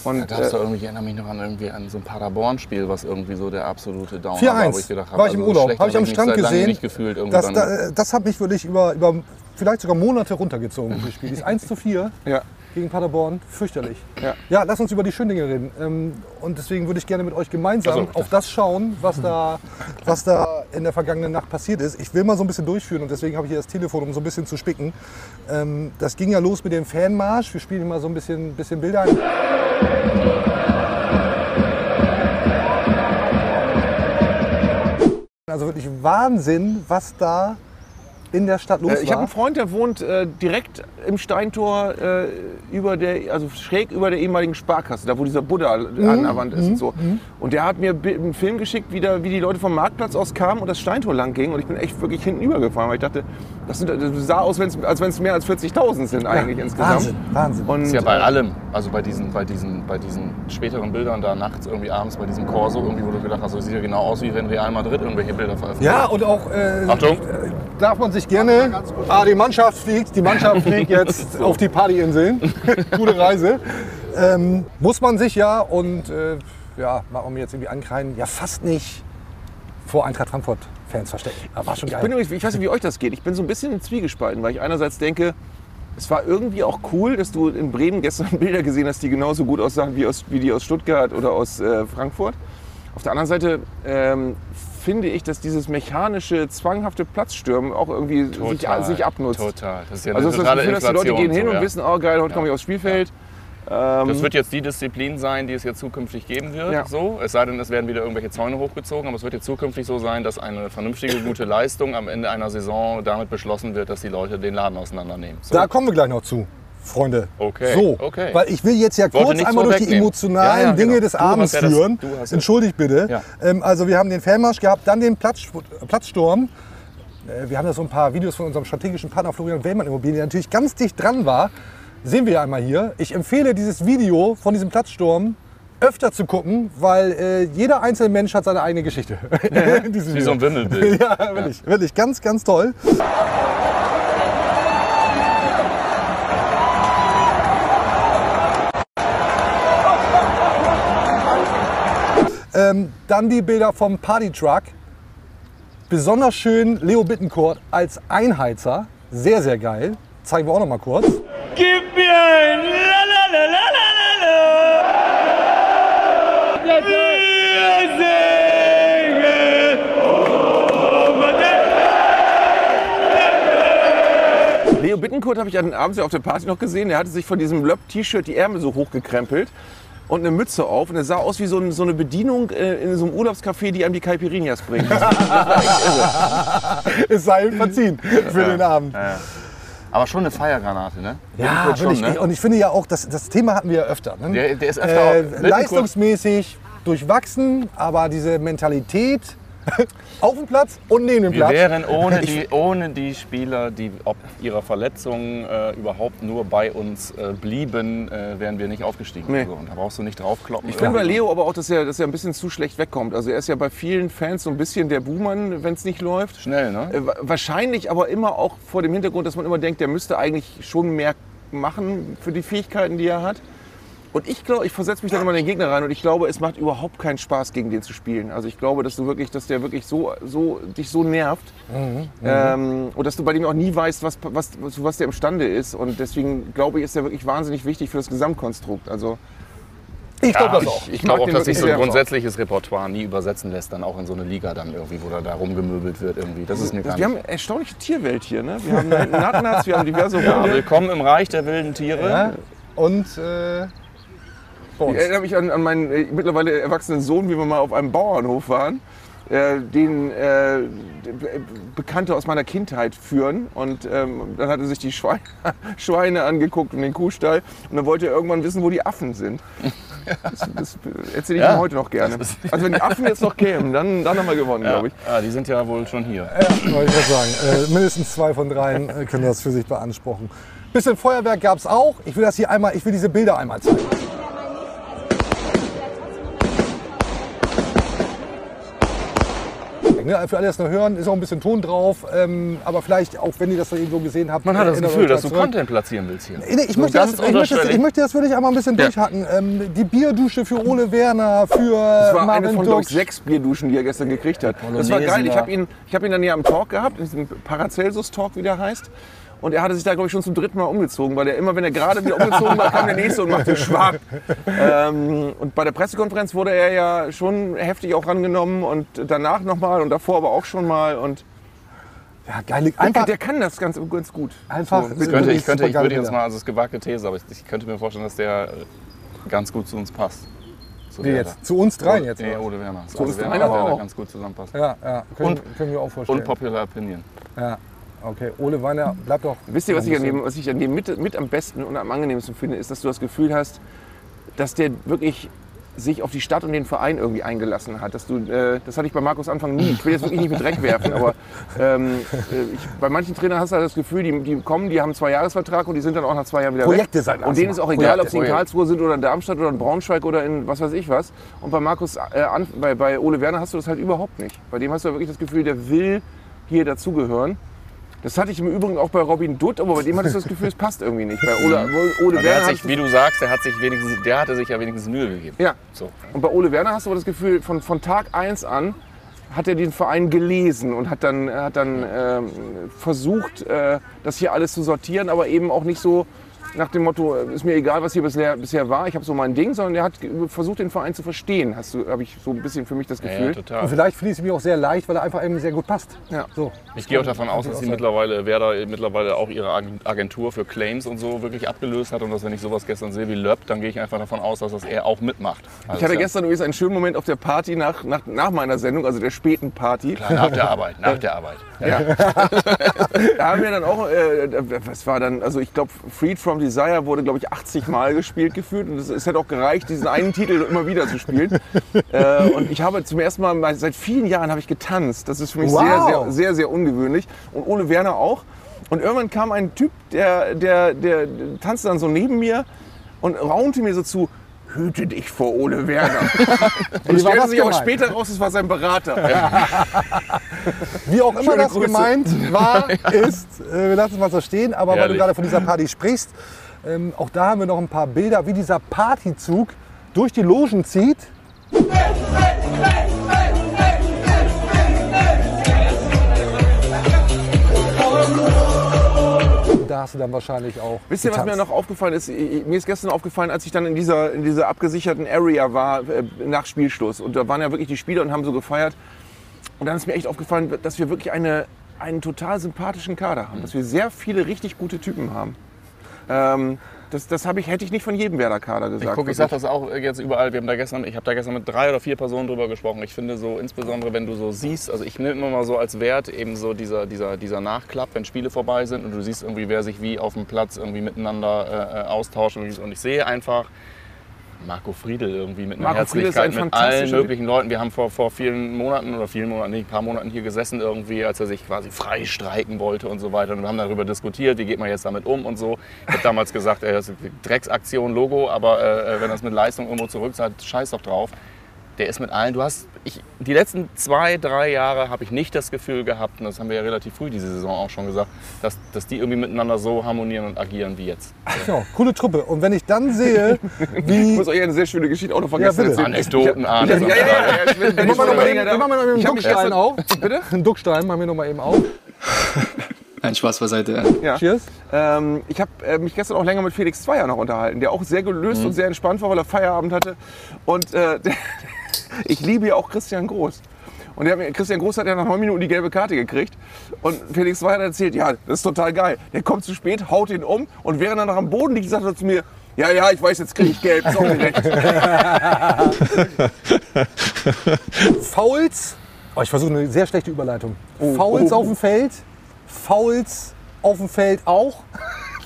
Und, Da äh, du irgendwie, ich erinnere mich noch an, irgendwie an so ein Paderborn-Spiel, was irgendwie so der absolute Downer 4-1. war, wo ich gedacht habe, War ich im also Urlaub. schlechter Habe ich am Strand gesehen. nicht gefühlt. Das, dann, da, das hat mich wirklich über, über vielleicht sogar Monate runtergezogen, das Spiel. Dieses 1 zu 4 ja. Gegen Paderborn, fürchterlich. Ja. Ja, lass uns über die schönen Dinge reden. Ähm, Und deswegen würde ich gerne mit euch gemeinsam Ach so. auf das schauen, was da, was da in der vergangenen Nacht passiert ist. Ich will mal so ein bisschen durchführen und deswegen habe ich hier das Telefon, um so ein bisschen zu spicken. Ähm, Das ging ja los mit dem Fanmarsch. Wir spielen mal so ein bisschen, bisschen Bilder ein. Also wirklich Wahnsinn, was da in der Stadt los Äh, Ich habe einen Freund, der wohnt äh, direkt im Steintor, äh, über der, also schräg über der ehemaligen Sparkasse, da wo dieser Buddha an der Wand ist und so. Und der hat mir einen Film geschickt, wie, da, wie die Leute vom Marktplatz aus kamen und das Steintor lang ging. Und ich bin echt wirklich hinten übergefahren, weil ich dachte, das, sind, das sah aus, wenn's, als wenn es mehr als 40.000 sind eigentlich insgesamt. Wahnsinn, Wahnsinn. Und, ist ja bei äh, allem, also bei diesen, bei, diesen, bei diesen späteren Bildern da nachts, irgendwie abends bei diesem Corso, irgendwie, wo du gedacht hast, das sieht ja genau aus, wie wenn Real Madrid irgendwelche Bilder veröffentlicht. Ja, und auch äh, Achtung. darf man sich gerne. Ah, die Mannschaft fliegt. Die Mannschaft fliegt jetzt *laughs* auf die Partyinseln. *laughs* Gute Reise. Ähm, muss man sich ja und äh, ja, mir jetzt irgendwie ankreien, ja fast nicht vor Eintracht Frankfurt Fans verstecken. Aber war schon Ich, bin geil. ich weiß nicht, wie euch das geht. Ich bin so ein bisschen in Zwiegespalten, weil ich einerseits denke, es war irgendwie auch cool, dass du in Bremen gestern *laughs* Bilder gesehen hast, die genauso gut aussahen wie, aus, wie die aus Stuttgart oder aus äh, Frankfurt. Auf der anderen Seite ähm, finde ich, dass dieses mechanische, zwanghafte Platzstürmen auch irgendwie sich, sich abnutzt. Total. Das ist ja eine Also das Gefühl, dass die Leute gehen hin so, und ja. wissen, oh geil, heute komme ich aufs Spielfeld. Das wird jetzt die Disziplin sein, die es jetzt zukünftig geben wird. Ja. So. Es sei denn, es werden wieder irgendwelche Zäune hochgezogen, aber es wird jetzt zukünftig so sein, dass eine vernünftige, gute *laughs* Leistung am Ende einer Saison damit beschlossen wird, dass die Leute den Laden auseinandernehmen. So. Da kommen wir gleich noch zu. Freunde. Okay, So, okay. weil ich will jetzt ja kurz einmal durch die emotionalen Ja, ja, Dinge genau. des Abends ja das- führen. Entschuldigt bitte. Ähm, also wir haben den Fanmarsch gehabt, dann den Platz, Platzsturm. Äh, Wir haben ja so ein paar Videos von unserem strategischen Partner Florian Wellmann Immobilien, der natürlich ganz dicht dran war. Sehen wir ja einmal hier. Ich empfehle dieses Video von diesem Platzsturm öfter zu gucken, weil äh, jeder einzelne Mensch hat seine eigene Geschichte. *laughs* Diesem Wie so ein Video. Wimmelbild. *laughs* Ja, wirklich, wirklich ganz, ganz toll. Ähm, dann die Bilder vom Partytruck. Besonders schön Leo Bittencourt als Einheizer. Sehr, sehr geil. Zeigen wir auch noch mal kurz. Gib mir ein La la la la la la la. Wir singen. Oh. Leo Bittencourt habe ich an abends ja auf der Party noch gesehen. Der hatte sich von diesem Löpp-T-Shirt die Ärmel so hochgekrempelt und eine Mütze auf. Und er sah aus wie so, ein, so eine Bedienung äh, in so einem Urlaubscafé, die einem die Caipirinhas bringt. *laughs* Es sei ihm verziehen für den Abend. Aber schon eine Feiergranate, ne? Ja, wirklich. Schon, ne? Und ich finde ja auch, das, das Thema hatten wir ja öfter. Ne? Der- der ist öfter äh, Bittencourt- leistungsmäßig durchwachsen, aber diese Mentalität *laughs* auf dem Platz und neben dem Wir Platz. wären ohne *laughs* die, ohne die Spieler, die ob ihrer Verletzung äh, überhaupt nur bei uns äh, blieben, äh, wären wir nicht aufgestiegen. Nee. Also, und da brauchst du nicht draufkloppen. Ich finde bei Leo aber auch, dass er, dass er ein bisschen zu schlecht wegkommt. Also er ist ja bei vielen Fans so ein bisschen der Buhmann, wenn es nicht läuft. Schnell, ne? Äh, wa- Wahrscheinlich aber immer auch vor dem Hintergrund, dass man immer denkt, der müsste eigentlich schon mehr machen für die Fähigkeiten, die er hat. Und ich glaube, ich versetze mich dann immer in den Gegner rein und ich glaube, es macht überhaupt keinen Spaß, gegen den zu spielen. Also ich glaube, dass du wirklich, dass der wirklich so, so dich so nervt ähm, und dass du bei dem auch nie weißt, was, was, zu was der imstande ist. Und deswegen glaube ich, ist er wirklich wahnsinnig wichtig für das Gesamtkonstrukt. Also Ich glaube das ich, auch. Ich glaube mag auch, dass sich so ein grundsätzliches Repertoire nie übersetzen lässt, dann auch in so eine Liga dann irgendwie, wo da, da rumgemöbelt wird irgendwie. Das ist mir gar Wir nicht. haben eine erstaunliche Tierwelt hier. Ne? Wir haben da hinten Natnats, wir haben diverse Ja, willkommen im Reich der wilden Tiere. Ja? Und äh, bei Ich uns. erinnere mich an, an meinen äh, mittlerweile erwachsenen Sohn, wie wir mal auf einem Bauernhof waren, äh, den äh, Be- Bekannte aus meiner Kindheit führen. Und ähm, dann hat er sich die Schweine, *laughs* Schweine angeguckt und den Kuhstall. Und dann wollte er irgendwann wissen, wo die Affen sind. Das, das erzähle ich Ja, ihm heute noch gerne. Also wenn die Affen jetzt noch kämen, dann, dann haben wir gewonnen, Ja, glaube ich. ja, die sind ja wohl schon hier. Ja, wollte ich gerade sagen. Äh, mindestens zwei von dreien äh, können das für sich beanspruchen. Bisschen Feuerwerk gab es auch. Ich will das hier einmal, ich will diese Bilder einmal zeigen. Ne, für alle, die das nur hören, ist auch ein bisschen Ton drauf. Ähm, aber vielleicht auch, wenn ihr das irgendwo gesehen habt. Man hat das Gefühl, dass du zurück. Content platzieren willst hier. Nee, ich, So möchte das, ich, möchte das, ich möchte das wirklich einmal ein bisschen Ja. durchhacken. Ähm, die Bierdusche für Ole Werner, für Das war eine Marvin von, glaube sechs Bierduschen, die er gestern gekriegt hat. Das war geil. Ich habe ihn, ich hab ihn dann hier am Talk gehabt, in diesem Paracelsus-Talk, wie der heißt. Und er hatte sich da, glaube ich, schon zum dritten Mal umgezogen, weil er immer, wenn er gerade wieder umgezogen war, kam der nächste und machte Schwab. Ähm, und bei der Pressekonferenz wurde er ja schon heftig auch rangenommen und danach nochmal und davor aber auch schon mal. Und Ja, geile, der, einfach, der kann das ganz, ganz gut. Einfach- So, Ich könnte, ich könnte, ich würde jetzt mal, also es ist gewagte These, aber ich, ich könnte mir vorstellen, dass der ganz gut zu uns passt. Zu wie jetzt? Zu uns dreien jetzt? Nee, oder? Ole Werner. Zu uns Ole Werner, dreien auch. ganz gut zusammenpasst. Ja, ja. Können, Und- können wir auch vorstellen. Unpopular Opinion. Ja, okay. Ole Werner, bleib doch. Wisst ihr, was ich an dem, was ich an dem mit, mit am besten und am angenehmsten finde, ist, dass du das Gefühl hast, dass der wirklich sich auf die Stadt und den Verein irgendwie eingelassen hat. Dass du, äh, das hatte ich bei Markus Anfang nie. Ich will jetzt wirklich nicht mit Dreck *laughs* werfen, aber ähm, äh, ich, bei manchen Trainern hast du halt das Gefühl, die, die kommen, die haben einen Zweijahresvertrag und die sind dann auch nach zwei Jahren wieder Projekte weg. sein. Und denen ist auch egal, Projekte. ob sie in Karlsruhe sind oder in Darmstadt oder in Braunschweig oder in was weiß ich was. Und bei Markus, äh, bei, bei Ole Werner hast du das halt überhaupt nicht. Bei dem hast du wirklich das Gefühl, der will hier dazugehören. Das hatte ich im Übrigen auch bei Robin Dutt, aber bei dem hatte ich das Gefühl, es passt irgendwie nicht. Bei Ole, Ole Der Werner hat sich, wie du sagst, der hat sich wenigstens, der hatte sich ja wenigstens Mühe gegeben. ja. So. Und bei Ole Werner hast du aber das Gefühl, von, von Tag 1 an hat er den Verein gelesen und hat dann, hat dann ähm, versucht, äh, das hier alles zu sortieren, aber eben auch nicht so nach dem Motto, äh, ist mir egal, was hier bisher, bisher war, ich habe so mein Ding, sondern er hat versucht, den Verein zu verstehen, hast du, habe ich so ein bisschen für mich das Ja, ja, Gefühl. total. Und vielleicht fließt es mir auch sehr leicht, weil er einfach eben sehr gut passt. Ja. So. Ich gehe auch davon aus, dass sie mittlerweile, Werder mittlerweile auch ihre Ag- Agentur für Claims und so wirklich abgelöst hat und dass wenn ich sowas gestern sehe wie Löb, dann gehe ich einfach davon aus, dass das er auch mitmacht. Also Ich hatte ja gestern übrigens einen schönen Moment auf der Party nach, nach, nach meiner Sendung, also der späten Party. klar, nach der Arbeit, nach der Arbeit. *laughs* Da haben wir dann auch, äh, was war dann, also ich glaube, Freed from Desire wurde, glaube ich, 80 Mal gespielt gefühlt. Und es, es hätte auch gereicht, diesen einen Titel immer wieder zu spielen. äh, und ich habe zum ersten Mal, seit vielen Jahren habe ich getanzt. Das ist für mich sehr, Wow. sehr, sehr, sehr ungewöhnlich. Und Ole Werner auch. Und irgendwann kam ein Typ, der, der, der tanzte dann so neben mir und raunte mir so zu, hüte dich vor Ole Werner. *laughs* und Wie es stellte sich auch gemeint? später raus, es war sein Berater. *laughs* Wie auch immer Schöne das Grüße. gemeint war, *laughs* ist, äh, wir lassen es mal so stehen, aber weil du gerade von dieser Party sprichst, ähm, auch da haben wir noch ein paar Bilder, wie dieser Partyzug durch die Logen zieht. Und Da hast du dann wahrscheinlich auch. Wisst ihr, was mir noch aufgefallen ist? Mir ist gestern aufgefallen, als ich dann in dieser, in dieser abgesicherten Area war äh, nach Spielschluss. Und da waren ja wirklich die Spieler und haben so gefeiert. Und dann ist mir echt aufgefallen, dass wir wirklich eine, einen total sympathischen Kader haben. Dass wir sehr viele richtig gute Typen haben. Ähm, das das ich, hätte ich nicht von jedem Werder-Kader gesagt. Ich ich sage das auch jetzt überall. Wir haben da gestern, ich habe da gestern mit drei oder vier Personen drüber gesprochen. Ich finde so, insbesondere wenn du so siehst, also ich nehme immer mal so als Wert eben so dieser, dieser, dieser Nachklapp, wenn Spiele vorbei sind und du siehst irgendwie, wer sich wie auf dem Platz irgendwie miteinander äh, äh, austauscht. Und ich sehe einfach Marco Friedel irgendwie mit einer Marco Friedel ist ein Herzlichkeit mit allen möglichen Leuten. Wir haben vor, vor vielen Monaten oder vielen Monaten, nicht, ein paar Monaten hier gesessen irgendwie, als er sich quasi frei streiken wollte und so weiter. Und wir haben darüber diskutiert, wie geht man jetzt damit um und so. Ich habe damals gesagt, ey, das ist eine Drecksaktion, Logo, aber äh, wenn das mit Leistung irgendwo zurückzahlt, scheiß doch drauf. Der ist mit allen, du hast, ich, die letzten zwei, drei Jahre habe ich nicht das Gefühl gehabt, und das haben wir ja relativ früh diese Saison auch schon gesagt, dass, dass die irgendwie miteinander so harmonieren und agieren wie jetzt. Genau, coole Truppe. Und wenn ich dann sehe, *laughs* Ich wie. muss euch eine sehr schöne Geschichte auch noch vergessen Ja, bitte. Anekdoten, Ja, Arne. ja, ja, ja, ja. Ich Machen wir ich noch mal eben, Ich einen hab mich Duckstein gestern- auf. Bitte? Einen Duckstein machen wir noch mal eben auf. *laughs* Nein, Spaß beiseite. Ja. Cheers. Ähm, ich habe äh, mich gestern auch länger mit Felix Zweier noch unterhalten, der auch sehr gelöst und sehr entspannt war, weil er Feierabend hatte. Und äh, *laughs* der, ich liebe ja auch Christian Groß. Und der Christian Groß hat ja nach neun Minuten die gelbe Karte gekriegt. Und Felix hat erzählt, ja, das ist total geil. Der kommt zu spät, haut ihn um und während er noch am Boden liegt, sagt er zu mir, ja, ja, ich weiß, jetzt kriege ich gelb, ist auch gerecht. Fouls. Oh, ich versuche eine sehr schlechte Überleitung. Fouls oh. auf dem Feld. Fouls auf dem Feld auch.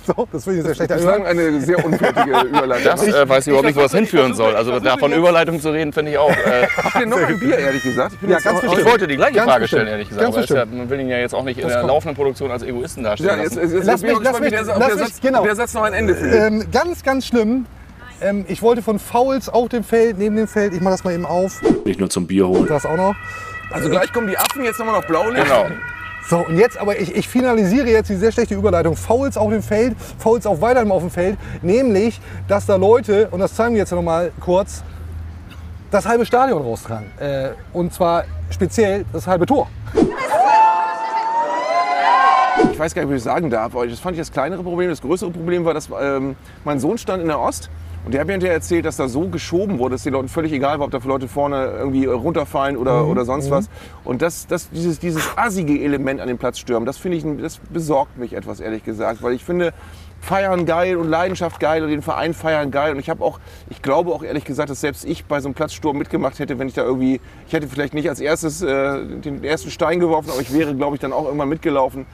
*laughs* So, das finde ich sehr schlechte Bislang Überleitung. eine sehr unfertige *laughs* Überleitung. Das äh, weiß ich überhaupt nicht, wo das hinführen soll. Also davon Überleitung zu reden, finde ich auch. Äh, *laughs* Habt ihr noch ein Bier, ehrlich gesagt? Ich bin Ja, ganz auch- ich wollte die gleiche Ganz Frage stellen, ehrlich gesagt. Ganz Aber ist ja, man will ihn ja jetzt auch nicht in der kommt. laufenden Produktion als Egoisten darstellen Ja, jetzt, jetzt, jetzt Lass mich- auch lass gespannt, wie mich- der, lass der Satz, genau. ob der Satz noch ein Ende findet. Ähm, ganz, ganz schlimm. Ähm, ich wollte von Fouls auf dem Feld, neben dem Feld, ich mache das mal eben auf. Nicht nur zum Bier holen. Das auch noch. Also gleich kommen die Affen, jetzt wir noch Blaulicht. Genau. So, und jetzt, aber ich, ich finalisiere jetzt die sehr schlechte Überleitung. Fouls auf dem Feld, Fouls auch weiterhin auf dem Feld. Nämlich, dass da Leute, und das zeigen wir jetzt noch mal kurz, das halbe Stadion raustragen. Äh, und zwar speziell das halbe Tor. Ich weiß gar nicht, wie ich das sagen darf, aber das fand ich das kleinere Problem. Das größere Problem war, dass ähm, mein Sohn stand in der Ost und der hat mir hinterher erzählt, dass da so geschoben wurde, dass den Leuten völlig egal war, ob da Leute vorne irgendwie runterfallen oder, oder sonst was. Und das, das, dieses, dieses assige Element an den Platz stürmen, das finde ich, das besorgt mich etwas, ehrlich gesagt, weil ich finde, Feiern geil und Leidenschaft geil und den Verein feiern geil. Und ich habe auch, ich glaube auch ehrlich gesagt, dass selbst ich bei so einem Platzsturm mitgemacht hätte, wenn ich da irgendwie, ich hätte vielleicht nicht als erstes äh, den ersten Stein geworfen, aber ich wäre, glaube ich, dann auch irgendwann mitgelaufen.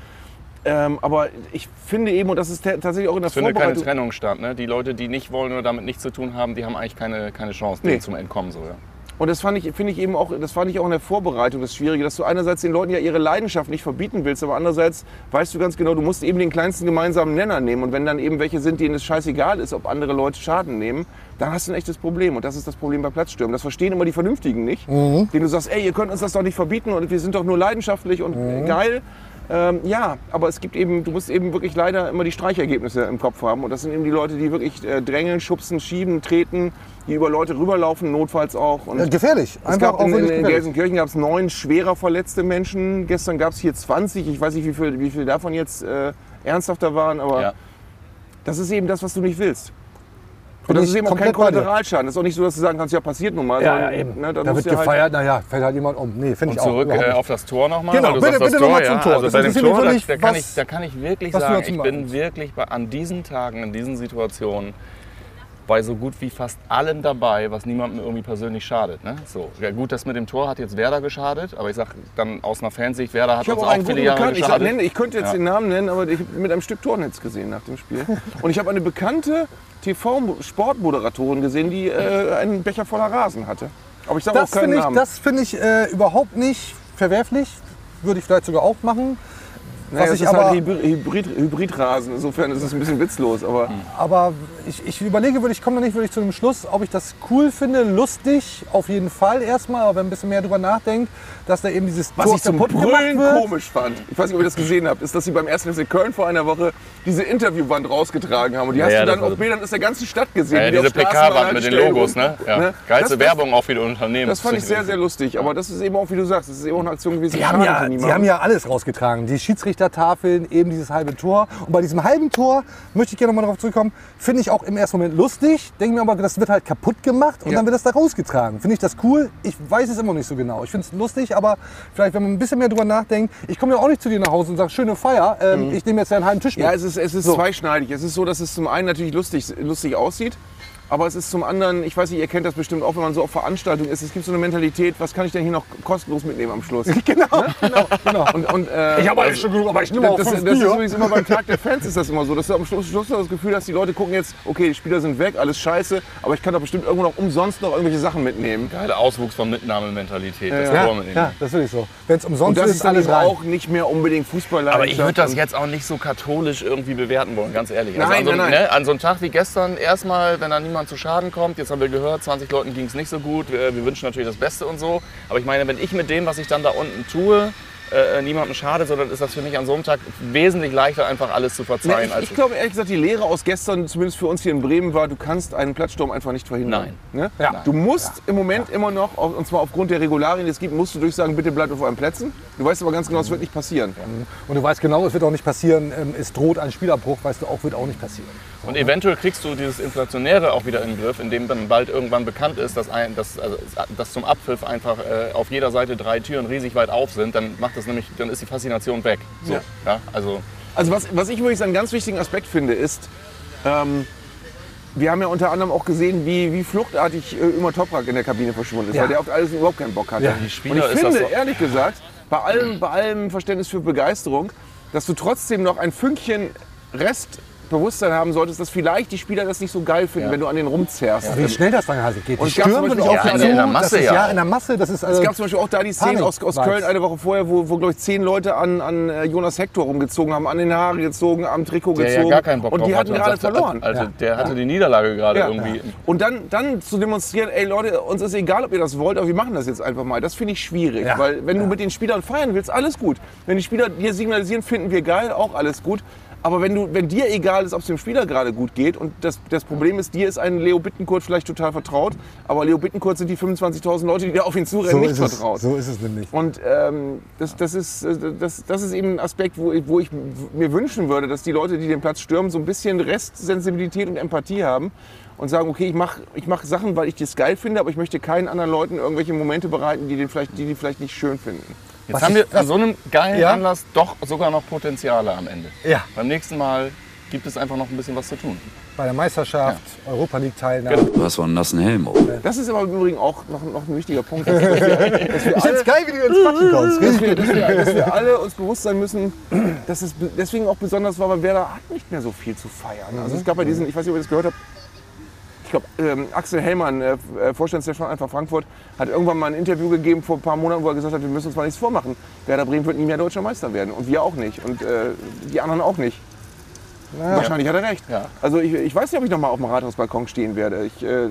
Ähm, aber ich finde eben, und das ist ta- tatsächlich auch in der Es findet keine Vorbereitung. Trennung statt. Ne? Die Leute, die nicht wollen oder damit nichts zu tun haben, die haben eigentlich keine, keine Chance, Nee. dem zum Entkommen. So, ja. Und das fand ich, finde ich eben auch, das fand ich auch in der Vorbereitung das Schwierige, dass du einerseits den Leuten ja ihre Leidenschaft nicht verbieten willst, aber andererseits weißt du ganz genau, du musst eben den kleinsten gemeinsamen Nenner nehmen. Und wenn dann eben welche sind, denen es scheißegal ist, ob andere Leute Schaden nehmen, dann hast du ein echtes Problem. Und das ist das Problem bei Platzstürmen. Das verstehen immer die Vernünftigen nicht, denen du sagst, ey, ihr könnt uns das doch nicht verbieten und wir sind doch nur leidenschaftlich und äh, geil. Ähm, ja, aber es gibt eben, du musst eben wirklich leider immer die Streichergebnisse im Kopf haben. Und das sind eben die Leute, die wirklich äh, drängeln, schubsen, schieben, treten, die über Leute rüberlaufen, notfalls auch. Und Äh, gefährlich. es Einfach gab auch in, in, in gefährlich. Gelsenkirchen gab es neun schwerer verletzte Menschen. Gestern gab es hier 20. Ich weiß nicht, wie viele wie viel davon jetzt äh, ernsthafter waren, aber Ja. das ist eben das, was du nicht willst. Und das ist eben auch kein. Kollateralschaden. Das ist auch nicht so, dass du sagen kannst, ja, passiert nun mal. Ja, ja, eben. Ne, da wird halt- gefeiert, naja, fällt halt jemand um. Nee, finde ich auch. zurück äh, auf das Tor nochmal. Genau, du bitte- bitte Tor, nochmal zum Tor. Also Das bei dem Tor, da, kann ich, da kann ich wirklich sagen, ich bin wirklich an diesen Tagen, in diesen Situationen bei so gut wie fast allen dabei, was niemandem irgendwie persönlich schadet. Ne? So. Ja, gut, das mit dem Tor hat jetzt Werder geschadet, aber ich sag dann aus einer Fansicht, Werder hat Ich uns auch auch viele Jahre Bekannten. Ich, sag, geschadet. nenne, ich könnte jetzt Ja. den Namen nennen, aber ich habe mit einem Stück Tornetz gesehen nach dem Spiel. *laughs* Und ich habe eine bekannte TV-Sportmoderatorin gesehen, die äh, einen Becher voller Rasen hatte. Aber ich sage auch Das keinen finde ich, Namen. das finde ich äh, überhaupt nicht verwerflich. Würde ich vielleicht sogar auch machen. Naja, was ich ist aber- halt Hybrid, Hybrid, Hybridrasen. Insofern ist es ein bisschen witzlos. Aber Hm. Aber ich, ich überlege, würde ich komme da nicht wirklich zu dem Schluss, ob ich das cool finde, lustig, auf jeden Fall erstmal, aber wenn ein bisschen mehr drüber nachdenkt, dass da eben dieses Was Tor ich zum Brüllen komisch fand, ich weiß nicht, ob ihr das gesehen habt, ist, dass sie beim 1. FC Köln vor einer Woche diese Interviewwand rausgetragen haben. Und die Ja, hast ja, du dann auf Bildern aus der ganzen Stadt gesehen. Ja, die diese PK-Wand mit den Logos, ne? Ne? Geilste Das- Werbung auch für die Unternehmen. Das fand ich sehr, sehr lustig. Aber das ist eben auch, wie du sagst, das ist eben auch eine Aktion gewesen. Die haben, ja, die haben ja alles rausgetragen. Die Schiedsrichtertafeln, eben dieses halbe Tor. Und bei diesem halben Tor möchte ich gerne nochmal darauf zurückkommen. Finde ich auch im ersten Moment lustig. Denke mir aber, das wird halt kaputt gemacht und Ja. dann wird das da rausgetragen. Finde ich das cool? Ich weiß es immer nicht so genau. Ich finde es lustig, aber vielleicht, wenn man ein bisschen mehr drüber nachdenkt. Ich komme ja auch nicht zu dir nach Hause und sage, schöne Feier. Ähm, Ich nehme jetzt einen halben Tisch mit. Ja, es ist, es ist zweischneidig. Es ist so, dass es zum einen natürlich lustig, lustig aussieht. Aber es ist zum anderen, ich weiß nicht, ihr kennt das bestimmt auch, wenn man so auf Veranstaltungen ist. Es gibt so eine Mentalität, was kann ich denn hier noch kostenlos mitnehmen am Schluss? *laughs* genau, genau, genau. Und, und, äh, Ich habe alles schon genug, aber ich nehme auch das, das, fünf das ist Bier. übrigens immer beim Tag der Fans ist das immer so, dass du am Schluss, Schluss das Gefühl hast, die Leute gucken jetzt, okay, die Spieler sind weg, alles scheiße, aber ich kann doch bestimmt irgendwo noch umsonst noch irgendwelche Sachen mitnehmen. Geiler Auswuchs von Mitnahmementalität. Das Ja, Tor mit dem. ja, das finde ich so. Wenn es umsonst Und das ist, ist dann alles rein. auch nicht mehr unbedingt Fußball. Aber ich würde das jetzt auch nicht so katholisch irgendwie bewerten wollen, ganz ehrlich. Also Nein, an, so, nein, nein. Ne, an so einem Tag wie gestern erstmal, wenn da niemand zu Schaden kommt, jetzt haben wir gehört, 20 Leuten ging es nicht so gut, wir, wir wünschen natürlich das Beste und so. Aber ich meine, wenn ich mit dem, was ich dann da unten tue, äh, niemandem schadet, sondern ist das für mich an so einem Tag wesentlich leichter, einfach alles zu Nee, verzeihen. ich, als ich glaube ehrlich gesagt, die Lehre aus gestern, zumindest für uns hier in Bremen, war, du kannst einen Platzsturm einfach nicht verhindern. Ne? Ja. Du musst im Moment immer noch, und zwar aufgrund der Regularien, die es gibt, musst du durchsagen, bitte bleibt auf euren Plätzen. Du weißt aber ganz genau, es wird nicht passieren. Und du weißt genau, es wird auch nicht passieren, ähm, es droht ein Spielabbruch, weißt du auch, wird auch nicht passieren. Und eventuell kriegst du dieses Inflationäre auch wieder in den Griff, indem dann bald irgendwann bekannt ist, dass, ein, dass, also, dass zum Abpfiff einfach äh, auf jeder Seite drei Türen riesig weit auf sind. Dann macht das nämlich, dann ist die Faszination weg. So, Ja. ja. also Also was, was ich wirklich einen ganz wichtigen Aspekt finde, ist, ähm, wir haben ja unter anderem auch gesehen, wie, wie fluchtartig äh, immer Toprak in der Kabine verschwunden ist, Ja. weil der auf alles überhaupt keinen Bock hatte. Ja. Die Und Spieler ich ist finde, das so- ehrlich gesagt, bei allem, bei allem Verständnis für Begeisterung, dass du trotzdem noch ein Fünkchen Restbewusstsein haben solltest, dass vielleicht die Spieler das nicht so geil finden, Ja. wenn du an den rumzerrst. Wie schnell das dann halt geht. Und Die es gab zum stürmen auch auf in der Masse das ist, ja ja in der Masse, das ist Es also gab zum Beispiel auch da die Szene aus, aus Köln eine Woche vorher, wo, wo glaube ich, zehn Leute an, an äh, Jonas Hector rumgezogen haben, an den Haaren gezogen, am Trikot der gezogen. ja gar keinen Bock und die hatten hatte gerade sagte, verloren. Also Ja. der hatte die Niederlage gerade Ja. irgendwie. Und dann, dann zu demonstrieren, ey Leute, uns ist egal, ob ihr das wollt, aber wir machen das jetzt einfach mal. Das finde ich schwierig. Ja. Weil wenn du mit den Spielern feiern willst, alles gut. Wenn die Spieler dir signalisieren, finden wir geil, auch alles gut. Aber wenn, du, wenn dir egal ist, ob es dem Spieler gerade gut geht und das, das Problem ist, dir ist ein Leo Bittencourt vielleicht total vertraut, aber Leo Bittencourt sind die 25.000 Leute, die da auf ihn zurennen, so nicht ist, es, vertraut. so ist es nämlich. Und ähm, das, das, ist, äh, das, das ist eben ein Aspekt, wo ich, wo ich mir wünschen würde, dass die Leute, die den Platz stürmen, so ein bisschen Restsensibilität und Empathie haben und sagen, okay, ich mache ich mach Sachen, weil ich das geil finde, aber ich möchte keinen anderen Leuten irgendwelche Momente bereiten, die, den vielleicht, die die vielleicht nicht schön finden. Jetzt Was haben wir an so einem geilen Ja? Anlass doch sogar noch Potenziale am Ende. Ja. Beim nächsten Mal gibt es einfach noch ein bisschen was zu tun. Bei der Meisterschaft, Europa League Teilnahme. Du hast wohl einen nassen Helm auf. Das ist aber im Übrigen auch noch, noch ein wichtiger Punkt, dass wir, dass wir, Ich find's alle, geil, wie du ins Quatschen kommst. dass wir, dass wir, dass wir alle uns bewusst sein müssen, dass es deswegen auch besonders war, weil Werder hat nicht mehr so viel zu feiern. Also es gab bei diesen, ich weiß nicht, ob ihr das gehört habt, ich glaube, ähm, Axel Hellmann, äh, äh, Vorstandschef von Eintracht Frankfurt, hat irgendwann mal ein Interview gegeben vor ein paar Monaten, wo er gesagt hat, wir müssen uns mal nichts vormachen. Werder Bremen wird nie mehr deutscher Meister werden und wir auch nicht und äh, die anderen auch nicht. Wahrscheinlich hat er recht. Ja. Also ich, ich weiß nicht, ob ich noch mal auf dem Rathausbalkon stehen werde. Ich, äh,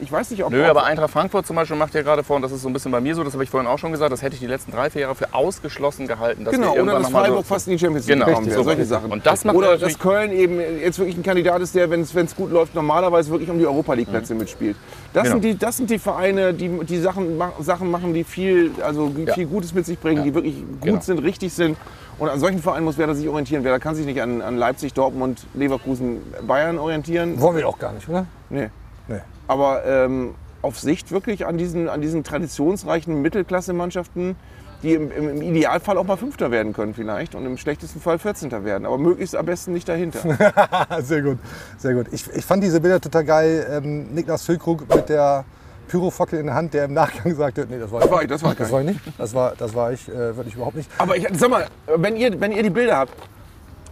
ich weiß nicht, ob... Nö, aber Eintracht Frankfurt zum Beispiel macht ja gerade vor, und das ist so ein bisschen bei mir so, das habe ich vorhin auch schon gesagt, das hätte ich die letzten drei, vier Jahre für ausgeschlossen gehalten. Dass Genau, wir oder dass Freiburg so- fast in die Champions League Genau, wird. so Solche. Sachen. Und das macht oder dass Köln eben jetzt wirklich ein Kandidat ist, der, wenn es gut läuft, normalerweise wirklich um die Europa League Plätze mitspielt. Das, Genau. sind die, das sind die Vereine, die, die Sachen, Sachen machen, die viel, also Ja. viel Gutes mit sich bringen, Ja. die wirklich gut Genau. sind, richtig sind. Und an solchen Vereinen muss Werder sich orientieren. Werder kann sich nicht an, an Leipzig, Dortmund, Leverkusen, Bayern orientieren. Wollen wir auch gar nicht, oder? Nee. Nee. Aber ähm, auf Sicht wirklich an diesen, an diesen traditionsreichen Mittelklasse-Mannschaften, die im, im, Idealfall auch mal Fünfter werden können vielleicht und im schlechtesten Fall 14. werden. Aber möglichst am besten nicht dahinter. *laughs* sehr gut, sehr gut. Ich, ich fand diese Bilder total geil. Ähm, Niklas Füllkrug mit der Pyrofackel in der Hand, der im Nachgang sagte, nee, das war ich, war ich, das war ich das war ich nicht. Das war, das war ich äh, wirklich überhaupt nicht. Aber ich, sag mal, wenn ihr, wenn ihr die Bilder habt,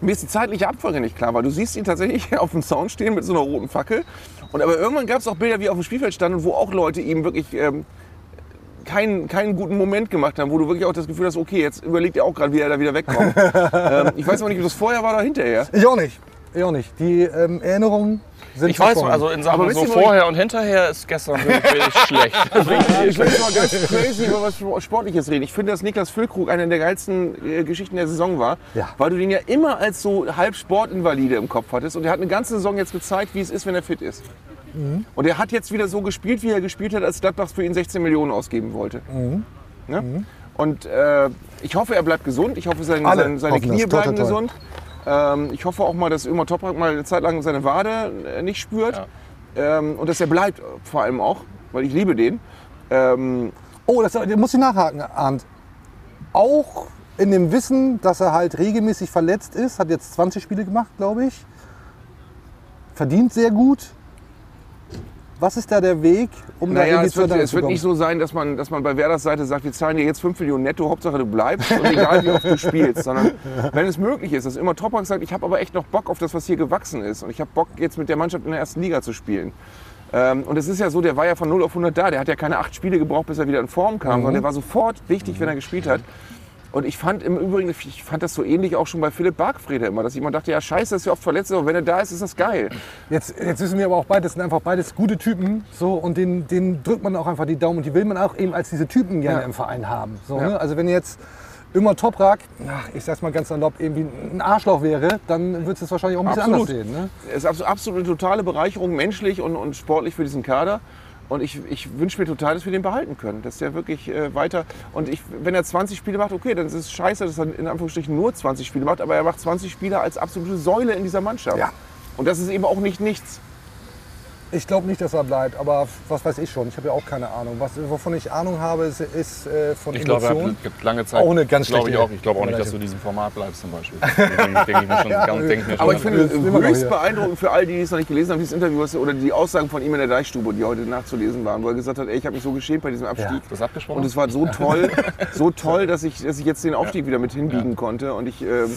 mir ist die zeitliche Abfolge nicht klar, weil du siehst ihn tatsächlich *laughs* auf dem Zaun stehen mit so einer roten Fackel. Und aber irgendwann gab es auch Bilder, wie er auf dem Spielfeld standen, wo auch Leute ihm wirklich ähm, keinen, keinen guten Moment gemacht haben, wo du wirklich auch das Gefühl hast, okay, jetzt überlegt er auch gerade, wie er da wieder wegkommt. *laughs* ähm, ich weiß aber nicht, ob das vorher war oder hinterher. Ich auch nicht. Ich auch nicht. Die ähm, Erinnerungen sind Ich weiß, also in Sachen so vorher und hinterher ist gestern *laughs* wirklich, schlecht. *laughs* Ich will jetzt mal ganz crazy über was Sportliches reden. Ich finde, dass Niklas Füllkrug eine der geilsten äh, Geschichten der Saison war, Ja. weil du den ja immer als so halb Sportinvalide im Kopf hattest. Und er hat eine ganze Saison jetzt gezeigt, wie es ist, wenn er fit ist. Und er hat jetzt wieder so gespielt, wie er gespielt hat, als Gladbach für ihn 16 Millionen ausgeben wollte. Ne? Und äh, ich hoffe, er bleibt gesund. Ich hoffe, sein, Alle sein, seine hoffen das. Knie bleiben gesund. Ähm, ich hoffe auch mal, dass Ömer Toprak mal eine Zeit lang seine Wade äh, nicht spürt. Ähm, und dass er bleibt, vor allem auch, weil ich liebe den. Ähm, Oh, das, das muss ich nachhaken, Arndt. Auch in dem Wissen, dass er halt regelmäßig verletzt ist, hat jetzt 20 Spiele gemacht, glaube ich. Verdient sehr gut. Was ist da der Weg, um da Naja, irgendwie es wird, zueinander es zu wird nicht so sein, dass man, dass man bei Werders Seite sagt, wir zahlen dir jetzt 5 Millionen netto, Hauptsache du bleibst und egal wie oft du spielst. Sondern wenn es möglich ist, dass immer Toprak sagt, ich habe aber echt noch Bock auf das, was hier gewachsen ist. Und ich habe Bock, jetzt mit der Mannschaft in der ersten Liga zu spielen. Ähm, und es ist ja so, der war ja von 0 auf 100 da. Der hat ja keine acht Spiele gebraucht, bis er wieder in Form kam, sondern der war sofort wichtig, wenn er gespielt hat. Und ich fand im Übrigen, ich fand das so ähnlich auch schon bei Philipp Bargfrede immer, dass ich immer dachte, ja scheiße, dass er oft verletzt ist, aber wenn er da ist, ist das geil. Jetzt, jetzt wissen wir aber auch beide, das sind einfach beides gute Typen. So, und den, den drückt man auch einfach die Daumen und die will man auch eben als diese Typen gerne Ja. im Verein haben. So, Ja. ne? Also wenn jetzt immer Toprak, ich sag's mal ganz salopp, irgendwie ein Arschloch wäre, dann würdest du es wahrscheinlich auch ein bisschen Absolut. anders sehen. Ne? Es ist abso- absolut eine totale Bereicherung, menschlich und, und sportlich für diesen Kader. Und ich, ich wünsche mir total, dass wir den behalten können. Dass der wirklich äh, weiter. Und ich, wenn er 20 Spiele macht, okay, dann ist es scheiße, dass er in Anführungsstrichen nur 20 Spiele macht, aber er macht 20 Spiele als absolute Säule in dieser Mannschaft. Ja. Und das ist eben auch nicht nichts. Ich glaube nicht, dass er bleibt, aber was weiß ich schon. Ich habe ja auch keine Ahnung. Was, wovon ich Ahnung habe, ist, ist äh, von Ich glaube, Emotionen. es gibt lange Zeit. Auch eine ganz glaube ich schlechte auch. Ich glaube auch nicht, dass du in diesem Format bleibst zum Beispiel. Deswegen denke ich mir schon, *laughs* ganz, denke ich mir schon Aber ich finde noch höchst beeindruckend für all die, die es noch nicht gelesen haben, dieses Interview oder die Aussagen von ihm in der Deichstube, die heute nachzulesen waren, wo er gesagt hat, ey, ich habe mich so geschämt bei diesem Abstieg. das abgesprochen. Und es war so *laughs* toll, so toll, dass ich, dass ich jetzt den Aufstieg wieder mit hinbiegen konnte. Und ich, ähm,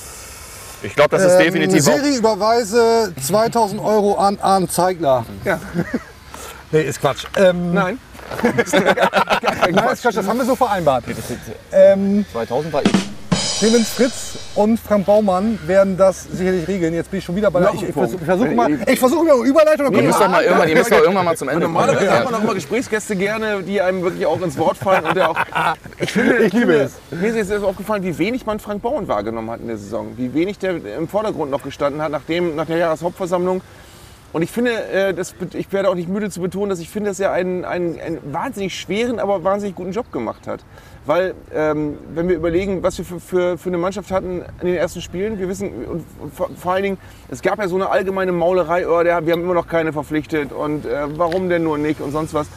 ich glaube, das ist Ähm, definitiv auch. Siri überweise 2000 Euro an Arndt Zeigler. ja, *laughs* Nee, ist Quatsch. Ähm, nein. *laughs* nein, ist Quatsch, das haben wir so vereinbart. Ähm, 2000 war ich. Clemens Fritz und Frank Baumann werden das sicherlich regeln. Jetzt bin ich schon wieder bei der. Ich, ich, versuche versuch mal, ich versuche mal eine Überleitung. Ihr müsst doch mal irgendwann, ihr müsst doch irgendwann mal zum Ende kommen. Normalerweise hat man auch immer Gesprächsgäste gerne, die einem wirklich auch ins Wort fallen. Und der auch, *laughs* ich finde, Ich liebe es. Mir ist jetzt aufgefallen, wie wenig man Frank Bauern wahrgenommen hat in der Saison. Wie wenig der im Vordergrund noch gestanden hat nach, dem, nach der Jahreshauptversammlung. Und ich finde, äh, das, ich werde auch nicht müde zu betonen, dass ich finde, dass er einen, einen, einen wahnsinnig schweren, aber wahnsinnig guten Job gemacht hat. Weil, ähm, wenn wir überlegen, was wir für, für, für eine Mannschaft hatten in den ersten Spielen, wir wissen, und vor, vor allen Dingen, es gab ja so eine allgemeine Maulerei, oh, der, wir haben immer noch keine verpflichtet und äh, warum denn nur nicht und sonst was.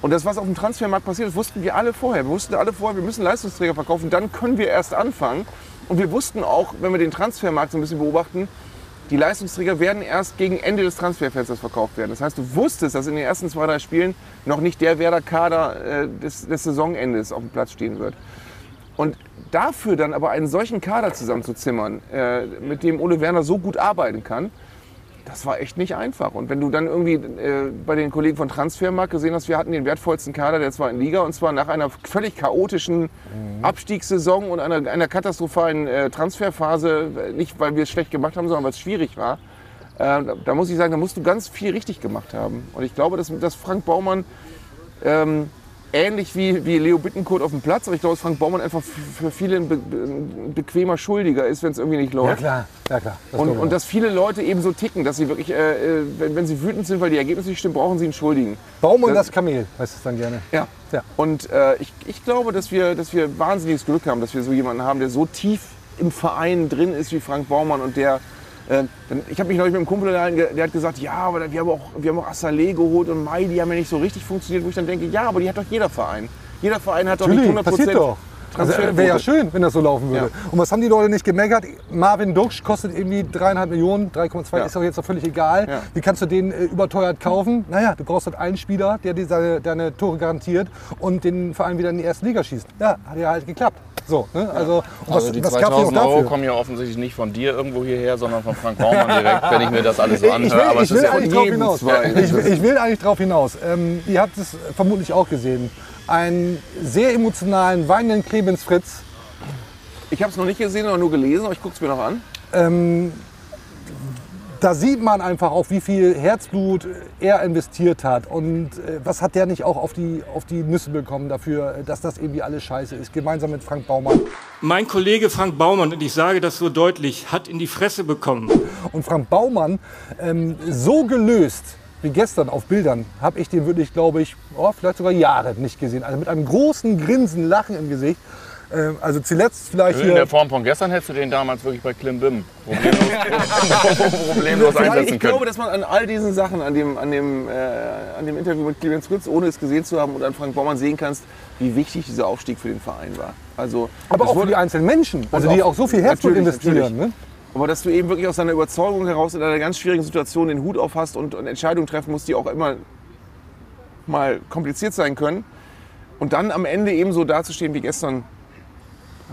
Und das, was auf dem Transfermarkt passiert, das wussten wir alle vorher. Wir wussten alle vorher, wir müssen Leistungsträger verkaufen, dann können wir erst anfangen. Und wir wussten auch, wenn wir den Transfermarkt so ein bisschen beobachten, die Leistungsträger werden erst gegen Ende des Transferfensters verkauft werden. Das heißt, du wusstest, dass in den ersten zwei, drei Spielen noch nicht der Werder-Kader äh, des, des Saisonendes auf dem Platz stehen wird. Und dafür dann aber einen solchen Kader zusammenzuzimmern, äh, mit dem Ole Werner so gut arbeiten kann, das war echt nicht einfach. Und wenn du dann irgendwie äh, bei den Kollegen von Transfermarkt gesehen hast, wir hatten den wertvollsten Kader der zweiten Liga und zwar nach einer völlig chaotischen Abstiegssaison und einer, einer katastrophalen äh, Transferphase, äh, nicht weil wir es schlecht gemacht haben, sondern weil es schwierig war. Äh, da, da muss ich sagen, da musst du ganz viel richtig gemacht haben. Und ich glaube, dass, dass Frank Baumann ähm, ähnlich wie, wie Leo Bittencourt auf dem Platz, aber ich glaube, dass Frank Baumann einfach für viele ein, be, ein bequemer Schuldiger ist, wenn es irgendwie nicht läuft. Ja klar, ja klar. Das Und, und dass viele Leute eben so ticken, dass sie wirklich, äh, äh, wenn, wenn sie wütend sind, weil die Ergebnisse nicht stimmen, brauchen sie einen Schuldigen. Baumann das- das Kamel, heißt es dann gerne. Ja. Ja. Und äh, ich, ich glaube, dass wir, dass wir wahnsinniges Glück haben, dass wir so jemanden haben, der so tief im Verein drin ist wie Frank Baumann und der. Äh, ich habe mich neulich mit einem Kumpel unterhalten, der hat gesagt, ja, aber wir haben auch, wir haben auch Assalé geholt und Mai, die haben ja nicht so richtig funktioniert, wo ich dann denke, ja, aber die hat doch jeder Verein. Jeder Verein hat doch nicht Natürlich, 100 passiert doch. Also, Transferquote. Wäre ja schön, wenn das so laufen würde. Ja. Und was haben die Leute nicht gemeckert? Marvin Duksch kostet irgendwie dreieinhalb Millionen, 3,2 Ja. ist doch jetzt doch völlig egal. Ja. Wie kannst du den äh, überteuert kaufen? Naja, du brauchst halt einen Spieler, der dir seine, deine Tore garantiert und den Verein wieder in die erste Liga schießt. Ja, hat ja halt geklappt. So, ne? Also, und Also die was gab's noch 2000 Euro dafür? kommen ja offensichtlich nicht von dir irgendwo hierher, sondern von Frank Baumann direkt, wenn ich mir das alles so Ich anhöre. will, ich will ja. Ich, will- ich will eigentlich drauf hinaus. Ähm, ihr habt es vermutlich auch gesehen. Einen sehr emotionalen, weinenden Clemens Fritz. Ich habe es noch nicht gesehen, aber nur gelesen, aber ich gucke es mir noch an. Ähm, da sieht man einfach auch, wie viel Herzblut er investiert hat. Und äh, was hat der nicht auch auf die, auf die Nüsse bekommen dafür, äh, dass das irgendwie alles scheiße ist, gemeinsam mit Frank Baumann. Mein Kollege Frank Baumann, und ich sage das so deutlich, hat in die Fresse bekommen. Und Frank Baumann ähm, so gelöst wie gestern auf Bildern, habe ich den wirklich, glaube ich, oh, vielleicht sogar Jahre nicht gesehen. Also mit einem großen Grinsen, Lachen im Gesicht. Ähm, also zuletzt vielleicht In hier... der Form von gestern hättest du den damals wirklich bei Klim Bim problemlos, *laughs* problemlos einsetzen ich glaube, können. dass man an all diesen Sachen, an dem, an dem, äh, an dem Interview mit Clemens Fritz, ohne es gesehen zu haben, und an Frank Baumann sehen kannst, wie wichtig dieser Aufstieg für den Verein war. Also, aber auch für die einzelnen Menschen, also die auch- so viel Herzblut investieren. Ne? Aber dass du eben wirklich aus deiner Überzeugung heraus in einer ganz schwierigen Situation den Hut auf hast und, und Entscheidungen treffen musst, die auch immer mal kompliziert sein können. Und dann am Ende eben so dazustehen wie gestern.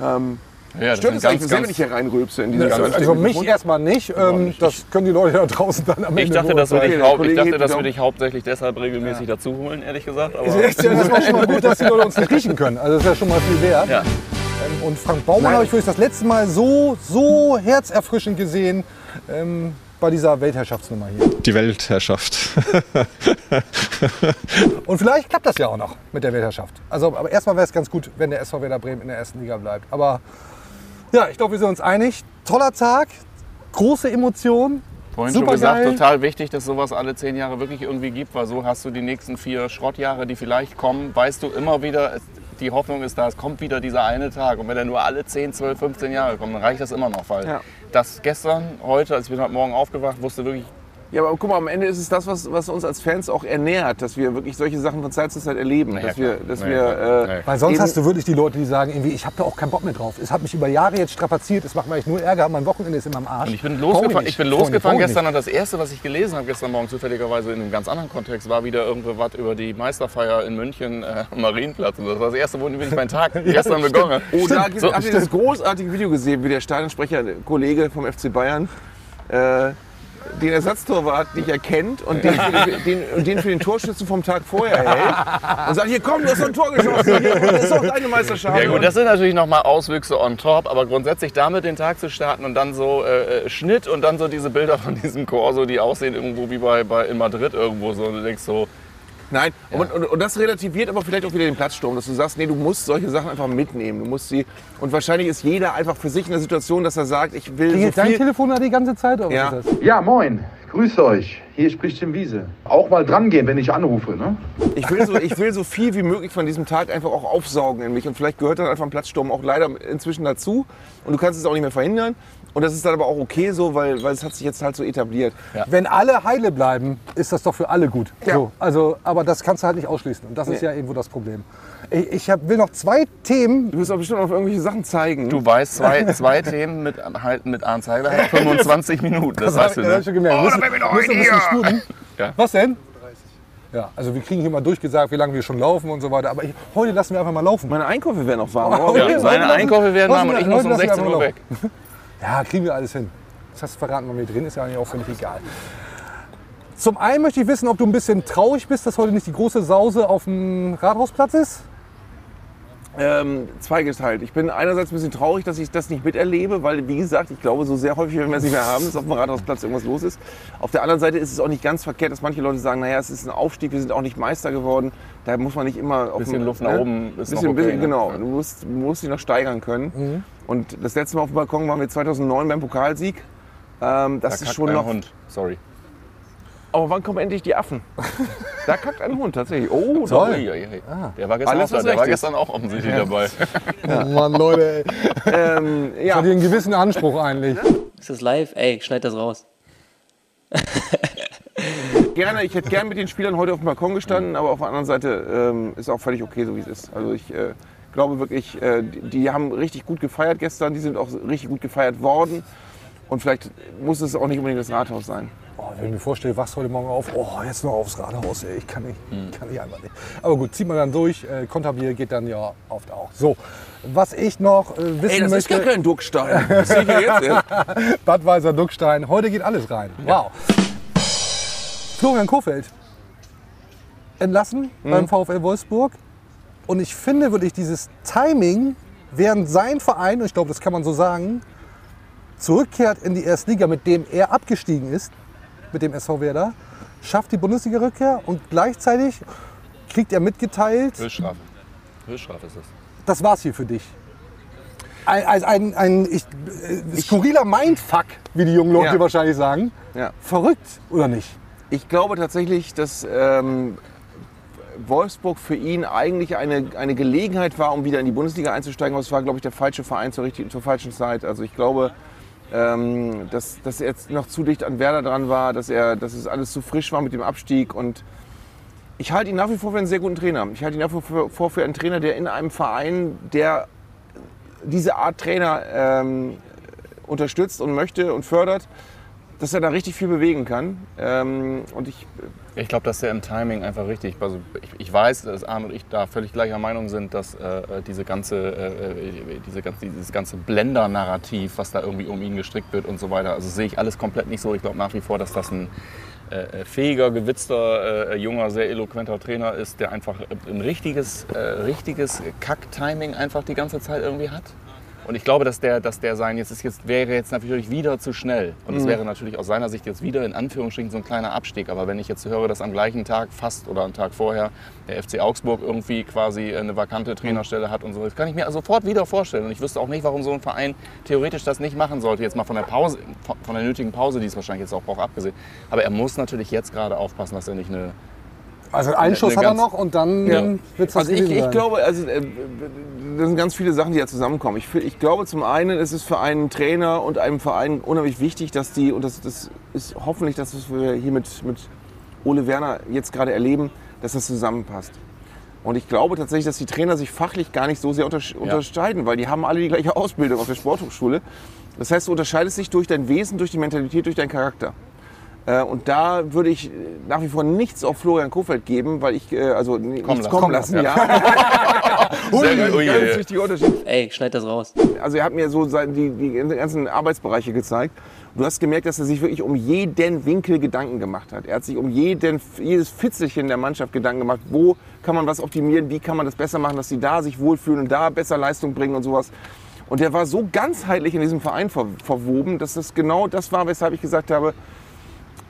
Ähm, Ja, das stört es eigentlich sehr, wenn ich hier reinrülpse in diese Also, also mich erstmal nicht. Ähm, das können die Leute da draußen dann am ich Ende dachte, dass wir beurteilen. dich, der hau- ich dachte, dass wir dich hauptsächlich deshalb regelmäßig dazu holen, ehrlich gesagt. Aber *laughs* Ist ja, das war schon mal gut, dass die Leute uns nicht riechen können. Also das ist ja schon mal viel wert. Ja. Ähm, Und Frank Baumann habe ich wirklich das letzte Mal so, so herzerfrischend gesehen. Ähm, bei dieser Weltherrschaftsnummer hier? Die Weltherrschaft. *laughs* Und vielleicht klappt das ja auch noch mit der Weltherrschaft. Also, aber erstmal wäre es ganz gut, wenn der SV Werder Bremen in der ersten Liga bleibt. Aber ja, ich glaube, wir sind uns einig. Toller Tag, große Emotionen. Vorhin Super schon gesagt, geil. total wichtig, dass sowas alle zehn Jahre wirklich irgendwie gibt, weil so hast du die nächsten vier Schrottjahre, die vielleicht kommen, weißt du immer wieder, es- die Hoffnung ist da, es kommt wieder dieser eine Tag. Und wenn er nur alle 10, 12, 15 Jahre kommt, dann reicht das immer noch. Weil Ja. das gestern, heute, als ich bin heute Morgen aufgewacht, wusste wirklich, Ja, aber guck mal, am Ende ist es das, was, was uns als Fans auch ernährt, dass wir wirklich solche Sachen von Zeit zu Zeit erleben. Ja, dass wir, dass ja, wir, äh, ja. Weil sonst hast du wirklich die Leute, die sagen, irgendwie, ich habe da auch keinen Bock mehr drauf. Es hat mich über Jahre jetzt strapaziert, es macht mir eigentlich nur Ärger, mein Wochenende ist immer am Arsch. Und ich bin ich losgefahren, nicht. ich bin losgefahren ich gestern und das erste, was ich gelesen habe gestern Morgen zufälligerweise in einem ganz anderen Kontext, war wieder irgendwo was über die Meisterfeier in München äh, am Marienplatz. Und das war das erste, womit ich meinen Tag *laughs* gestern begonnen. Oh, da habt ihr das großartige Video gesehen, wie der Stadionsprecher, Kollege vom FC Bayern, äh, den Ersatztorwart nicht erkennt und den, für den, den, den für den Torschützen vom Tag vorher hält und sagt, hier komm, du hast ein Tor geschossen, hier, das ist doch deine Meisterschaft. Ja gut, das sind natürlich nochmal Auswüchse on top, aber grundsätzlich damit den Tag zu starten und dann so äh, äh, Schnitt und dann so diese Bilder von diesem Corso, die aussehen irgendwo wie bei, bei in Madrid irgendwo so und du denkst so, Nein, und, und, und das relativiert aber vielleicht auch wieder den Platzsturm, dass du sagst, nee, du musst solche Sachen einfach mitnehmen. Du musst sie und wahrscheinlich ist jeder einfach für sich in der Situation, dass er sagt, ich will Klingelt so dein. Telefon da die ganze Zeit? Oder Ja. was ist das? Ja, moin. Grüße euch. Hier spricht Tim Wiese. Auch mal dran gehen, wenn ich anrufe, ne? Ich will, so, ich will so viel wie möglich von diesem Tag einfach auch aufsaugen in mich. Und vielleicht gehört dann einfach ein Platzsturm auch leider inzwischen dazu. Und du kannst es auch nicht mehr verhindern. Und das ist dann aber auch okay so, weil, weil es hat sich jetzt halt so etabliert. Wenn alle heile bleiben, ist das doch für alle gut. Ja. So, also, aber das kannst du halt nicht ausschließen. Und das ist ja irgendwo das Problem. Ich, ich hab, will noch zwei Themen. Du wirst auch bestimmt auf irgendwelche Sachen zeigen. du weißt, zwei, zwei *laughs* Themen mit, halt mit Arndt Zeiger hat 25 Minuten, das weißt du, hab ich ne? schon gemerkt. Müssen- müssen wir ein bisschen sputen. Ja. Was denn? Ja, also wir kriegen hier mal durchgesagt, wie lange wir schon laufen und so weiter. Aber ich, heute lassen wir einfach mal laufen. Meine Einkäufe werden noch warm. Oh, Oh, ja. Ja, seine Lassen- Einkäufe werden warm und ich muss um lassen wir 16 Uhr weg. *laughs* Ja, kriegen wir alles hin. Das hast du verraten, wann wir drin ist ja eigentlich auch völlig egal. Zum einen möchte ich wissen, ob du ein bisschen traurig bist, dass heute nicht die große Sause auf dem Rathausplatz ist. Ähm, zweigeteilt. Ich bin einerseits ein bisschen traurig, dass ich das nicht miterlebe, weil, wie gesagt, ich glaube, so sehr häufig werden wir es nicht mehr haben, dass auf dem Rathausplatz irgendwas los ist. Auf der anderen Seite ist es auch nicht ganz verkehrt, dass manche Leute sagen, naja, es ist ein Aufstieg, wir sind auch nicht Meister geworden. Da muss man nicht immer auf Bisschen dem- Luft nach oben ist bisschen, noch okay, bisschen, ne? Genau, du musst, du musst dich noch steigern können. Und das letzte Mal auf dem Balkon waren wir 2009 beim Pokalsieg. Ähm, das Da ist schon ein noch. Hund, sorry. Aber wann kommen endlich die Affen? *laughs* da kackt ein Hund tatsächlich. Oh, Toll. Ui. Der war gestern, Alles, auch, der war gestern auch offensichtlich dabei. *laughs* Oh Mann, Leute, ey. ähm, Ich ja. hatte einen gewissen Anspruch eigentlich. Ist das live? Ey, schneid das raus. *laughs* Gerne, ich hätte gern mit den Spielern heute auf dem Balkon gestanden, aber auf der anderen Seite ähm, ist auch völlig okay, so wie es ist. Also ich äh, glaube wirklich, äh, die, die haben richtig gut gefeiert gestern, die sind auch richtig gut gefeiert worden. Und vielleicht muss es auch nicht unbedingt das Rathaus sein. Oh, wenn ich mir vorstelle, wachst heute Morgen auf, oh, jetzt noch aufs Rathaus, ey. ich kann nicht, kann nicht einfach nicht. Aber gut, zieht man dann durch, äh, Konterbier geht dann ja oft auch. So, was ich noch äh, wissen Ey, das ist möchte, gar kein Duckstein. Das sehe ich ja jetzt erst. *laughs* Bad Weiser Duckstein, heute geht alles rein. Wow. Florian Kofeld entlassen beim VfL Wolfsburg. Und ich finde wirklich dieses Timing, während sein Verein, und ich glaube, das kann man so sagen, zurückkehrt in die Erstliga, mit dem er abgestiegen ist, mit dem SV Werder, schafft die Bundesliga-Rückkehr und gleichzeitig kriegt er mitgeteilt, Höchststrafe. Höchststrafe ist das. das war's hier für dich. Ein, ein, ein, ein ich, äh, skurriler Mindfuck, wie die jungen Leute Ja. wahrscheinlich sagen. Ja. Verrückt, oder nicht? Ich glaube tatsächlich, dass ähm, Wolfsburg für ihn eigentlich eine, eine Gelegenheit war, um wieder in die Bundesliga einzusteigen. Aber es war, glaube ich, der falsche Verein zur, richtigen, zur falschen Zeit. Also ich glaube, ähm, dass, dass er jetzt noch zu dicht an Werder dran war, dass, er, dass es alles zu frisch war mit dem Abstieg. Und ich halte ihn nach wie vor für einen sehr guten Trainer. Ich halte ihn nach wie vor für einen Trainer, der in einem Verein, der diese Art Trainer ähm, unterstützt und möchte und fördert, dass er da richtig viel bewegen kann. Ähm, und ich Ich glaube, dass der im Timing einfach richtig. Also ich, ich weiß, dass Arne und ich da völlig gleicher Meinung sind, dass äh, diese ganze, äh, diese ganze, dieses ganze Blender-Narrativ, was da irgendwie um ihn gestrickt wird und so weiter, also sehe ich alles komplett nicht so. Ich glaube nach wie vor, dass das ein äh, fähiger, gewitzter, äh, junger, sehr eloquenter Trainer ist, der einfach ein richtiges, äh, richtiges Kack-Timing einfach die ganze Zeit irgendwie hat. Und ich glaube, dass der, dass der sein jetzt, ist jetzt wäre jetzt natürlich wieder zu schnell. Und es Mhm. wäre natürlich aus seiner Sicht jetzt wieder in Anführungsstrichen so ein kleiner Abstieg. Aber wenn ich jetzt höre, dass am gleichen Tag fast oder am Tag vorher der FC Augsburg irgendwie quasi eine vakante Trainerstelle hat und so, das kann ich mir sofort wieder vorstellen. Und ich wüsste auch nicht, warum so ein Verein theoretisch das nicht machen sollte. Jetzt mal von der Pause, von- von der nötigen Pause, die es wahrscheinlich jetzt auch braucht, abgesehen. Aber er muss natürlich jetzt gerade aufpassen, dass er nicht eine Also einen Schuss hat er noch und dann Ja. wird es Also ich, ich glaube, also, äh, das sind ganz viele Sachen, die ja zusammenkommen. Ich, ich glaube zum einen, ist es für einen Trainer und einem Verein unheimlich wichtig, dass die, und das, das ist hoffentlich das, was wir hier mit, mit Ole Werner jetzt gerade erleben, dass das zusammenpasst. Und ich glaube tatsächlich, dass die Trainer sich fachlich gar nicht so sehr untersch unterscheiden, weil die haben alle die gleiche Ausbildung auf der Sporthochschule. Das heißt, du unterscheidest dich durch dein Wesen, durch die Mentalität, durch deinen Charakter. Äh, Und da würde ich nach wie vor nichts auf Florian Kofeld geben, weil ich, äh, also nichts lassen. kommen lassen, lassen, ja. *laughs* Gut. Ui, ganz wichtiger Unterschied. Ey, schneid das raus. Also er hat mir so die, die ganzen Arbeitsbereiche gezeigt. Du hast gemerkt, dass er sich wirklich um jeden Winkel Gedanken gemacht hat. Er hat sich um jeden, jedes Fitzelchen der Mannschaft Gedanken gemacht. Wo kann man was optimieren? Wie kann man das besser machen, dass sie da sich wohlfühlen und da besser Leistung bringen und sowas. Und der war so ganzheitlich in diesem Verein ver verwoben, dass das genau das war, weshalb ich gesagt habe,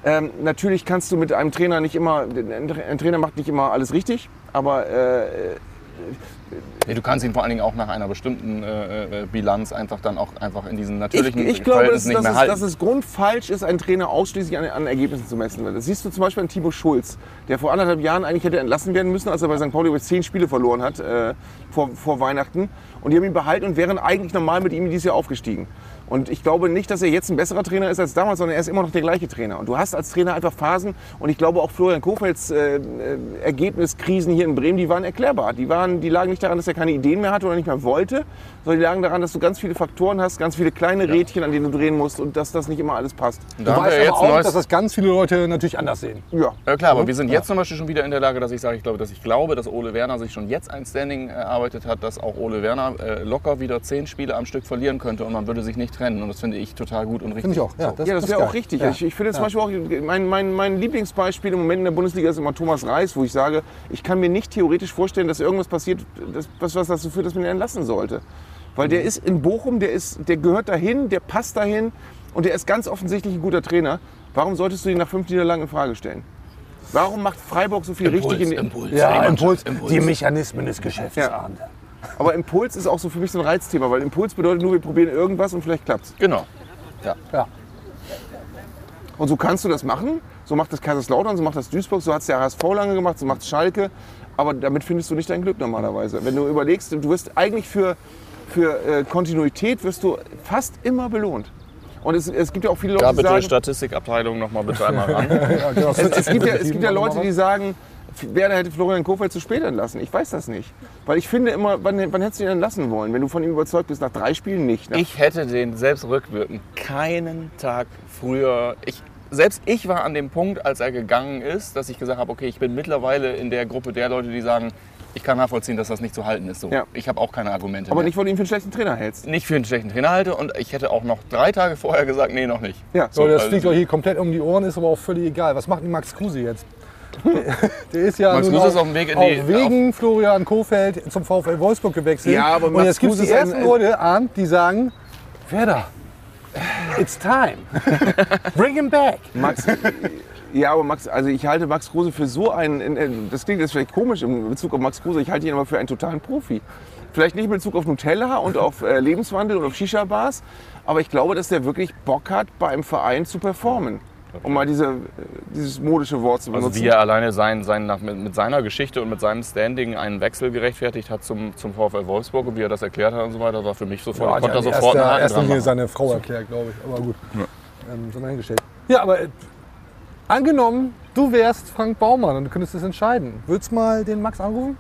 ähm, natürlich kannst du mit einem Trainer nicht immer, ein Trainer macht nicht immer alles richtig, aber äh, Nee, du kannst ihn vor allen Dingen auch nach einer bestimmten äh, äh, Bilanz einfach dann auch einfach in diesen Ich, natürlichen ich glaube, dass, nicht dass, mehr es, halten. dass es grundfalsch ist, einen Trainer ausschließlich an, an Ergebnissen zu messen. Das siehst du zum Beispiel an Timo Schulz, der vor anderthalb Jahren eigentlich hätte entlassen werden müssen, als er bei St. Pauli über zehn Spiele verloren hat äh, vor, vor Weihnachten. Und die haben ihn behalten und wären eigentlich normal mit ihm dieses Jahr aufgestiegen. Und ich glaube nicht, dass er jetzt ein besserer Trainer ist als damals, sondern er ist immer noch der gleiche Trainer. Und du hast als Trainer einfach Phasen. Und ich glaube auch Florian Kofelds äh, äh, Ergebniskrisen hier in Bremen, die waren erklärbar. Die, waren, die lagen nicht daran, dass er keine Ideen mehr hatte oder nicht mehr wollte, sondern die lagen daran, dass du ganz viele Faktoren hast, ganz viele kleine Rädchen, an denen du drehen musst und dass das nicht immer alles passt. Und Du da haben weißt wir aber jetzt ein auch, dass das ganz viele Leute natürlich anders sehen. Ja. Ja klar, aber wir sind jetzt zum Beispiel schon wieder in der Lage, dass ich sage, ich glaube, dass ich glaube, dass Ole Werner sich schon jetzt ein Standing erarbeitet hat, dass auch Ole Werner äh, locker wieder zehn Spiele am Stück verlieren könnte und man würde sich nicht trennen. Und das finde ich total gut und richtig. Finde ich auch. Ja, ja, das ist wäre auch richtig. Ja. Ich, ich finde zum Beispiel auch, mein, mein, mein Lieblingsbeispiel im Moment in der Bundesliga ist immer Thomas Reis, wo ich sage, ich kann mir nicht theoretisch vorstellen, dass irgendwas passiert, das, was, was dazu führt, dass man ihn entlassen sollte. Weil der ist in Bochum, der, ist, der gehört dahin, der passt dahin und der ist ganz offensichtlich ein guter Trainer. Warum solltest du ihn nach fünf Niederlagen in Frage stellen? Warum macht Freiburg so viel richtig in Impuls. Ja, Die Impuls, Impuls. die Mechanismen des Geschäfts. Ja. Aber Impuls ist auch so für mich so ein Reizthema, weil Impuls bedeutet nur, wir probieren irgendwas und vielleicht klappt's. Genau. Ja. Und so kannst du das machen. So macht das Kaiserslautern, so macht das Duisburg, so hat es der HSV lange gemacht, so macht es Schalke. Aber damit findest du nicht dein Glück normalerweise. Wenn du überlegst, du wirst eigentlich für, für äh, Kontinuität wirst du fast immer belohnt. Und es, es gibt ja auch viele Leute, Da die bitte sagen, Statistikabteilung noch mal bitte einmal ran. *laughs* Ja, genau. *laughs* es, es, gibt ja, es gibt ja Leute, die sagen, Werder hätte Florian Kofeld zu spät entlassen. Ich weiß das nicht. Weil ich finde immer, wann, wann hättest du ihn entlassen wollen? Wenn du von ihm überzeugt bist, nach drei Spielen nicht. Ich hätte den selbst rückwirkend keinen Tag früher. Ich, selbst ich war an dem Punkt, als er gegangen ist, dass ich gesagt habe, okay, ich bin mittlerweile in der Gruppe der Leute, die sagen, ich kann nachvollziehen, dass das nicht zu halten ist. So. Ja. Ich habe auch keine Argumente. aber mehr. nicht, weil du ihn für einen schlechten Trainer hältst. nicht für einen schlechten Trainer halte und ich hätte auch noch drei Tage vorher gesagt, nee, noch nicht. Ja. So, das also- fliegt euch hier komplett um die Ohren, ist aber auch völlig egal. Was macht denn Max Kruse jetzt? *laughs* Der ist ja Max nun Kruse auch, ist auf dem Weg die- wegen Florian Kofeld zum VfL Wolfsburg gewechselt. Ja, aber Und Max jetzt gibt es Kruse die ersten Leute, Arndt, die sagen, Werder, it's time. *laughs* Bring him back. Max, ja, aber Max, also ich halte Max Kruse für so einen, das klingt jetzt vielleicht komisch in Bezug auf Max Kruse, ich halte ihn aber für einen totalen Profi. Vielleicht nicht in Bezug auf Nutella und auf äh, Lebenswandel und auf Shisha-Bars, aber ich glaube, dass der wirklich Bock hat, bei einem Verein zu performen. Um mal diese, äh, dieses modische Wort zu Also benutzen. wie er alleine sein, sein, nach, mit, mit seiner Geschichte und mit seinem Standing einen Wechsel gerechtfertigt hat zum, zum VfL Wolfsburg und wie er das erklärt hat und so weiter, war für mich sofort, ich konnte da Ja, sofort einen erst, Haken erst seine Frau erklärt, glaube ich. Aber gut, ähm, so mal hingestellt. Ja, aber äh, angenommen, du wärst Frank Baumann und du könntest das entscheiden. Würdest mal den Max anrufen?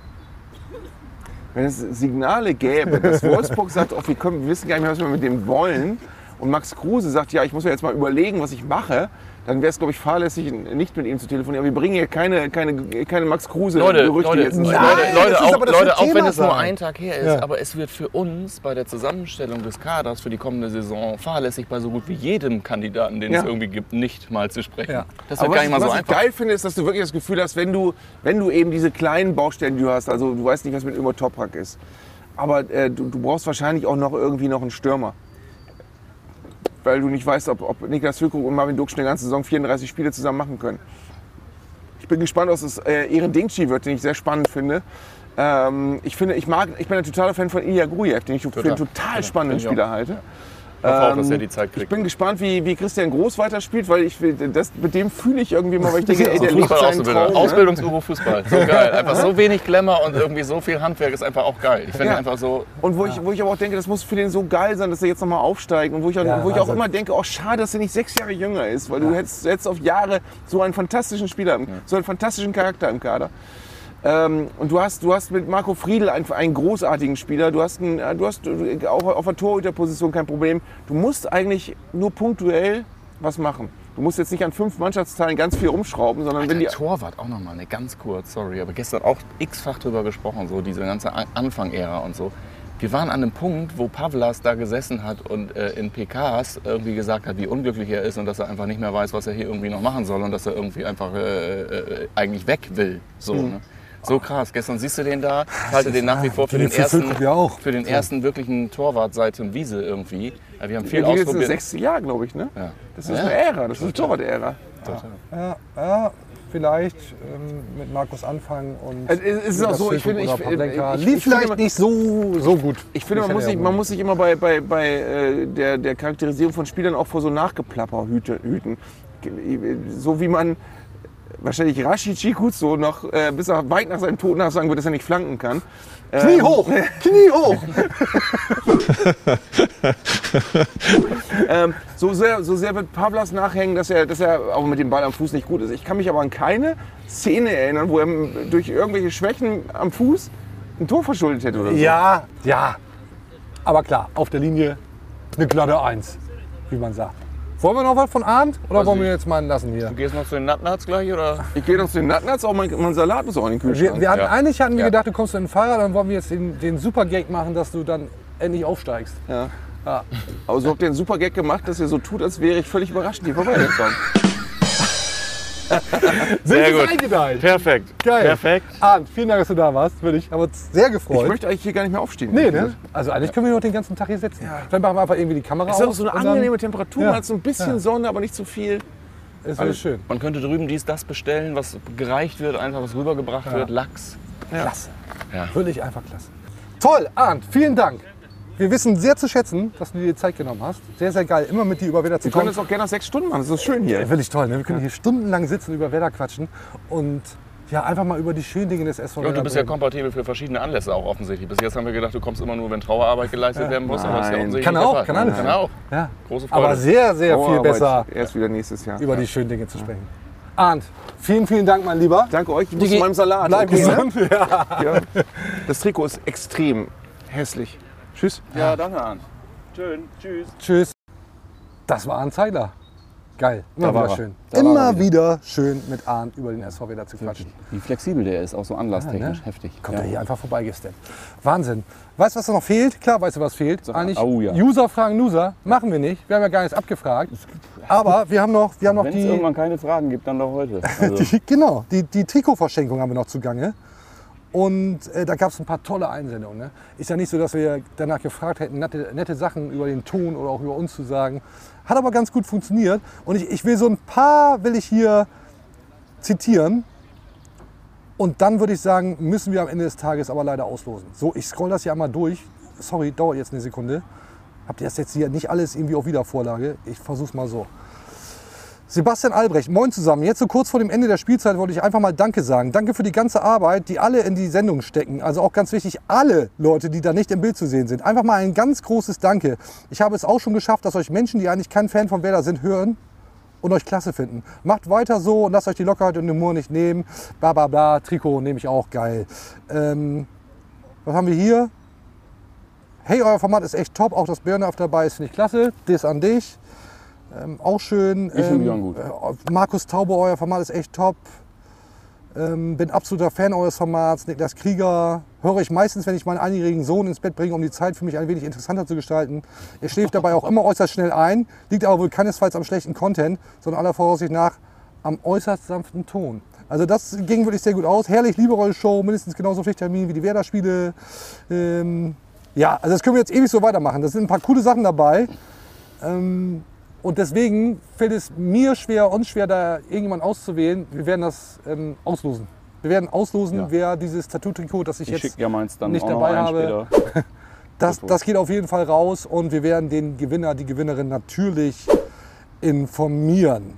Wenn es Signale gäbe, dass *laughs* Wolfsburg sagt, oh, wir, können, wir wissen gar nicht mehr, was wir mit dem wollen, und Max Kruse sagt, ja, ich muss mir jetzt mal überlegen, was ich mache, dann wäre es, glaube ich, fahrlässig, nicht mit ihm zu telefonieren. Aber wir bringen hier keine, keine, keine Max Kruse Leute, Gerüchte Leute, jetzt. Leute, Nein, Leute, das ist auch, aber das Leute auch wenn es nur ein Tag her ist, Ja. aber es wird für uns bei der Zusammenstellung des Kaders für die kommende Saison fahrlässig bei so gut wie jedem Kandidaten, den Ja. es irgendwie gibt, nicht mal zu sprechen. Ja. Das wird Aber gar was, nicht mal so was ich einfach. geil finde, ist, dass du wirklich das Gefühl hast, wenn du, wenn du eben diese kleinen Baustellen, die du hast, also du weißt nicht, was mit über Toprak ist, aber äh, du, du brauchst wahrscheinlich auch noch irgendwie noch einen Stürmer. Weil du nicht weißt, ob, ob Niklas Füllkrug und Marvin Duksch eine ganze Saison 34 Spiele zusammen machen können. Ich bin gespannt, was es äh, Ehren Dingchi wird, den ich sehr spannend finde. Ähm, ich, finde ich, mag, ich bin ein totaler Fan von Ilya Grujew, den ich für einen total spannenden ich auch. Spieler halte. Ich hoffe auch, dass Ähm, er die Zeit kriegt. Ich bin gespannt, wie, wie Christian Groß weiterspielt, weil ich das, mit dem fühle ich irgendwie mal, weil ich denke, *laughs* ey, der lebt seinen Traum. Ne? Fußball. So geil. Einfach so wenig Glamour und irgendwie so viel Handwerk ist einfach auch geil. Ich finde Ja. einfach so. Und wo, ich, wo ich aber auch denke, das muss für den so geil sein, dass er jetzt nochmal aufsteigt. Und wo ich, auch, Ja, wo ich auch Wahnsinn. immer denke, oh schade, dass er nicht sechs Jahre jünger ist, weil du hättest, hättest auf Jahre so einen fantastischen Spieler, so einen fantastischen Charakter im Kader. Ähm, und du hast, du hast mit Marco Friedl einen, einen großartigen Spieler. Du hast, einen, äh, du hast äh, auch auf der Torhüterposition kein Problem. Du musst eigentlich nur punktuell was machen. Du musst jetzt nicht an fünf Mannschaftsteilen ganz viel rumschrauben, sondern wenn die Torwart auch nochmal, ne, ganz kurz, sorry, aber gestern auch x-fach drüber gesprochen, so diese ganze An- Anfang-Ära und so. Wir waren an einem Punkt, wo Pavlas da gesessen hat und äh, in PKs irgendwie gesagt hat, wie unglücklich er ist und dass er einfach nicht mehr weiß, was er hier irgendwie noch machen soll und dass er irgendwie einfach äh, äh, eigentlich weg will. So, Mhm. ne? So krass. Gestern siehst du den da, ich halte den nach wie vor für Den ersten, für den ersten wirklichen Torwart seit dem Wiese irgendwie. Wir haben viel viel geht jetzt das ausprobiert. sechste Jahr, glaube ich. Ne? Ja. Das ist Ja. eine Ära, das ist eine Torwart-Ära. Ja, ja vielleicht ähm, mit Markus anfangen und. Also, es ist auch so, ich finde, ich- ich- lief vielleicht immer- nicht so, so gut. Ich finde, man muss, sich, man muss sich immer bei, bei, bei äh, der, der Charakterisierung von Spielern auch vor so Nachgeplapper hüte- hüten. So wie man wahrscheinlich Rashici gut so noch, äh, bis er weit nach seinem Tod nach sagen wird, dass er nicht flanken kann. Knie Ähm, hoch! Knie hoch! *laughs* *laughs* ähm, so, sehr, so sehr wird Pavlas nachhängen, dass er, dass er auch mit dem Ball am Fuß nicht gut ist. Ich kann mich aber an keine Szene erinnern, wo er durch irgendwelche Schwächen am Fuß ein Tor verschuldet hätte oder so. Ja, ja. Aber klar, auf der Linie eine glatte Eins, wie man sagt. Wollen wir noch was von Arndt oder Weiß wollen wir jetzt mal lassen hier? Du gehst noch zu den Nutnuts gleich oder? Ich gehe noch zu den Nuttnuts, auch mein, mein Salat muss auch in den Kühlschrank. Wir, wir hatten, Ja. Eigentlich hatten wir Ja. gedacht, du kommst mit dem Fahrrad, dann wollen wir jetzt den, den super Gag machen, dass du dann endlich aufsteigst. Ja. Ja. Aber so habt ihr einen super Gag gemacht, dass ihr so tut, als wäre ich völlig überrascht, hier vorbeigekommen. *laughs* Sehr Sind gut. eingedeicht. Perfekt. Geil. Perfekt. Arndt, vielen Dank, dass du da warst. Würde ich aber sehr gefreut. Ich möchte eigentlich hier gar nicht mehr aufstehen. nee, ne? Also eigentlich können wir noch den ganzen Tag hier sitzen. Dann machen wir einfach irgendwie die Kamera Es ist auch aus. so eine angenehme Temperatur, Ja. man hat so ein bisschen Ja. Sonne, aber nicht zu viel. Ist alles schön. Man könnte drüben dies, das bestellen, was gereicht wird, einfach was rübergebracht wird. Lachs. Klasse. Ja. Wirklich einfach klasse. Toll, Arndt, vielen Dank. Wir wissen sehr zu schätzen, dass du dir die Zeit genommen hast. Sehr, sehr geil, immer mit dir über Wetter zu Wir können kommen. das auch gerne nach sechs Stunden machen, das ist schön hier. Wirklich toll, ne? Wir können hier stundenlang sitzen, über Wetter quatschen und ja, einfach mal über die schönen Dinge des SV Und du Werder bist ja kompatibel für verschiedene Anlässe auch offensichtlich. Bis jetzt haben wir gedacht, du kommst immer nur, wenn Trauerarbeit geleistet werden muss. Aber ist ja offensichtlich Kann auch, kann alles. Kann auch. Ja. Große Freude. Aber sehr, sehr viel Trauerarbeit besser, Erst wieder nächstes Jahr. über die schönen Dinge zu sprechen. Arndt, vielen, vielen Dank, mein Lieber. Danke euch, ich muss zu meinem Salat. Bleib okay, ne? gesund. *laughs* Ja. Ja. Das Trikot ist extrem hässlich. Tschüss. ja, danke an. Schön. Tschüss. Tschüss. Das war Arndt Zeigler. Geil, immer Da war wieder er. schön. Da immer er wieder schön mit Arndt über den SV Werder zu quatschen. Wie flexibel der ist, auch so anlasstechnisch. Ja, ne? Heftig. Kommt Ja. er hier einfach vorbeigesteppt. Wahnsinn. Weißt du, was da noch fehlt? Klar, weißt du, was fehlt? Eigentlich oh ja. User fragen User. Machen wir nicht. Wir haben ja gar nichts abgefragt. Aber wir haben noch, wir haben noch Wenn es die, irgendwann keine Fragen gibt, dann doch heute. *laughs* Also, die, genau, die, die Trikotverschenkung haben wir noch zugange. Und äh, da gab es ein paar tolle Einsendungen. Ne? Ist ja nicht so, dass wir danach gefragt hätten, nette, nette Sachen über den Ton oder auch über uns zu sagen. Hat aber ganz gut funktioniert. Und ich, ich will so ein paar, will ich hier zitieren. Und dann würde ich sagen, müssen wir am Ende des Tages aber leider auslosen. So, ich scroll das hier einmal durch. Sorry, dauert jetzt eine Sekunde. Habt ihr das jetzt hier nicht alles irgendwie auf Wiedervorlage? Ich versuch's mal so. Sebastian Albrecht, moin zusammen. Jetzt so kurz vor dem Ende der Spielzeit wollte ich einfach mal Danke sagen. Danke für die ganze Arbeit, die alle in die Sendung stecken. Also auch ganz wichtig, alle Leute, die da nicht im Bild zu sehen sind. Einfach mal ein ganz großes Danke. Ich habe es auch schon geschafft, dass euch Menschen, die eigentlich kein Fan von Werder sind, hören und euch klasse finden. Macht weiter so und lasst euch die Lockerheit und den Humor nicht nehmen. Bla bla bla, Trikot nehme ich auch geil. Ähm, was haben wir hier? Hey, euer Format ist echt top. Auch das Birne auf dabei ist, finde ich klasse. Das an dich. Ähm, auch schön. Ich finde ähm, gut. äh, Markus Taube, euer Format ist echt top. Ähm, bin absoluter Fan eures Formats. Niklas Krieger höre ich meistens, wenn ich meinen einjährigen Sohn ins Bett bringe, um die Zeit für mich ein wenig interessanter zu gestalten. Er schläft dabei auch immer äußerst schnell ein, liegt aber wohl keinesfalls am schlechten Content, sondern aller Voraussicht nach am äußerst sanften Ton. Also das ging wirklich sehr gut aus. Herrlich, liebe Show, mindestens genauso Pflichttermin wie die Werder-Spiele. Ähm, Ja, also das können wir jetzt ewig so weitermachen. Da sind ein paar coole Sachen dabei. Ähm, und deswegen fällt es mir schwer, uns schwer, da irgendjemand auszuwählen. Wir werden das ähm, auslosen. Wir werden auslosen, Ja. wer dieses Tattoo-Trikot, das ich, Ich jetzt ja nicht dabei habe, *laughs* das, das geht auf jeden Fall raus und wir werden den Gewinner, die Gewinnerin natürlich informieren.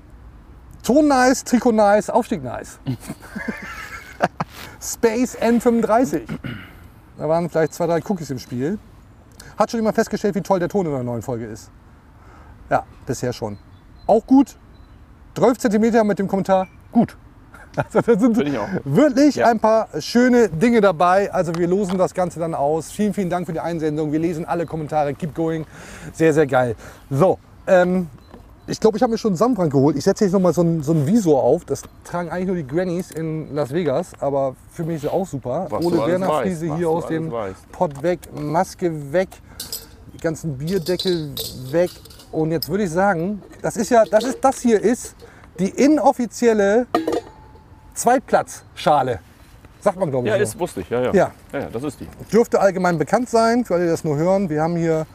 Ton nice, Trikot nice, Aufstieg nice. *laughs* Space N35. Da waren vielleicht zwei, drei Cookies im Spiel. Hat schon jemand festgestellt, wie toll der Ton in der neuen Folge ist? Ja, bisher schon. Auch gut. 12 cm mit dem Kommentar, gut. *laughs* Also da sind Bin ich auch. wirklich Ja. ein paar schöne Dinge dabei. Also wir losen das Ganze dann aus. Vielen, vielen Dank für die Einsendung. Wir lesen alle Kommentare. Keep going. Sehr, sehr geil. So, ähm, ich glaube, ich habe mir schon einen Sandbrand geholt. Ich setze jetzt noch mal so ein, so ein Visor auf. Das tragen eigentlich nur die Grannies in Las Vegas, aber für mich ist es auch super. Was Ole alles Werner Friese hier aus dem. Pott weg, Maske weg, die ganzen Bierdeckel weg. Und jetzt würde ich sagen, das ist ja, das ist das hier ist die inoffizielle Zweitplatzschale. Sagt man glaube ich Ja, so. ist wusste ich. Ja, ja. Ja. ja, ja, das ist die. Dürfte allgemein bekannt sein, für alle, die das nur hören. Wir haben hier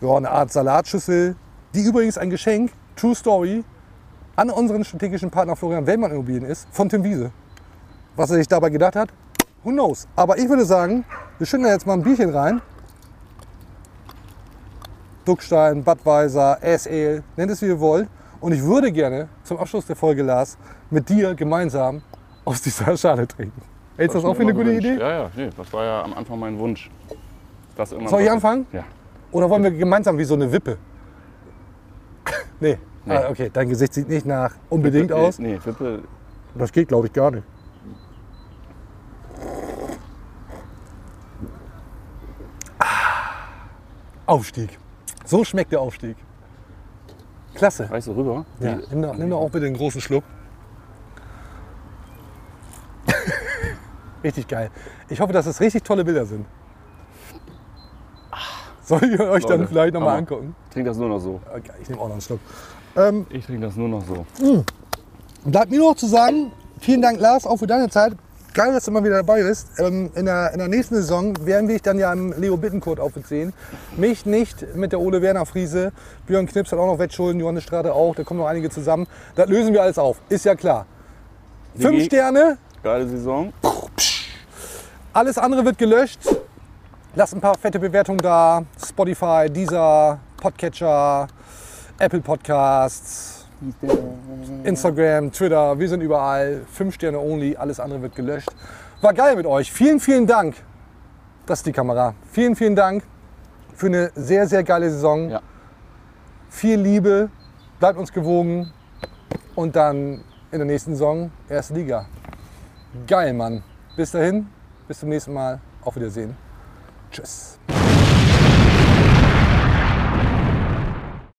ja, eine Art Salatschüssel, die übrigens ein Geschenk, True Story, an unseren strategischen Partner Florian Wellmann Immobilien ist, von Tim Wiese. Was er sich dabei gedacht hat, who knows. Aber ich würde sagen, wir schütten da jetzt mal ein Bierchen rein. Duckstein, Budweiser, S-Ale, nennt es wie ihr wollt. Und ich würde gerne zum Abschluss der Folge, Lars, mit dir gemeinsam aus dieser *laughs* Schale trinken. Hältst du das auch für eine gute Idee? Ja, ja, nee, das war ja am Anfang mein Wunsch. Das immer Soll ich anfangen? Ja. Oder wollen wir gemeinsam wie so eine Wippe? *laughs* nee. Nee. Ah, okay, dein Gesicht sieht nicht nach unbedingt Wippe, aus. Nee, nee Wippe, Das geht, glaube ich, gar nicht. Ah, Aufstieg. So schmeckt der Aufstieg. Klasse. reißt du rüber? Ja, Die- nimm, doch, nimm doch auch bitte einen großen Schluck. *laughs* richtig geil. Ich hoffe, dass es richtig tolle Bilder sind. Soll ich euch dann Leute, vielleicht nochmal angucken? Ich trinke das nur noch so. Okay, ich nehme auch noch einen Schluck. Ähm, Ich trinke das nur noch so. Bleibt mir noch zu sagen, vielen Dank Lars, auch für deine Zeit. Geil, dass du mal wieder dabei bist. Ähm, in, der, in der nächsten Saison werden wir dich dann ja im Leo Bittencourt Outfit sehen. Mich nicht mit der Ole Werner Friese. Björn Knips hat auch noch Wettschulden, Johannes Strate auch. Da kommen noch einige zusammen. Das lösen wir alles auf. Ist ja klar. Fünf Digi. Sterne. Geile Saison. Alles andere wird gelöscht. Lasst ein paar fette Bewertungen da. Spotify, Deezer, Podcatcher, Apple Podcasts, Instagram, Twitter. Wir sind überall. Fünf Sterne only. Alles andere wird gelöscht. War geil mit euch. Vielen, vielen Dank. Das ist die Kamera. Vielen, vielen Dank für eine sehr, sehr geile Saison. Ja. Viel Liebe. Bleibt uns gewogen. Und dann in der nächsten Saison erste Liga. Geil, Mann. Bis dahin. Bis zum nächsten Mal. Auf Wiedersehen. Tschüss.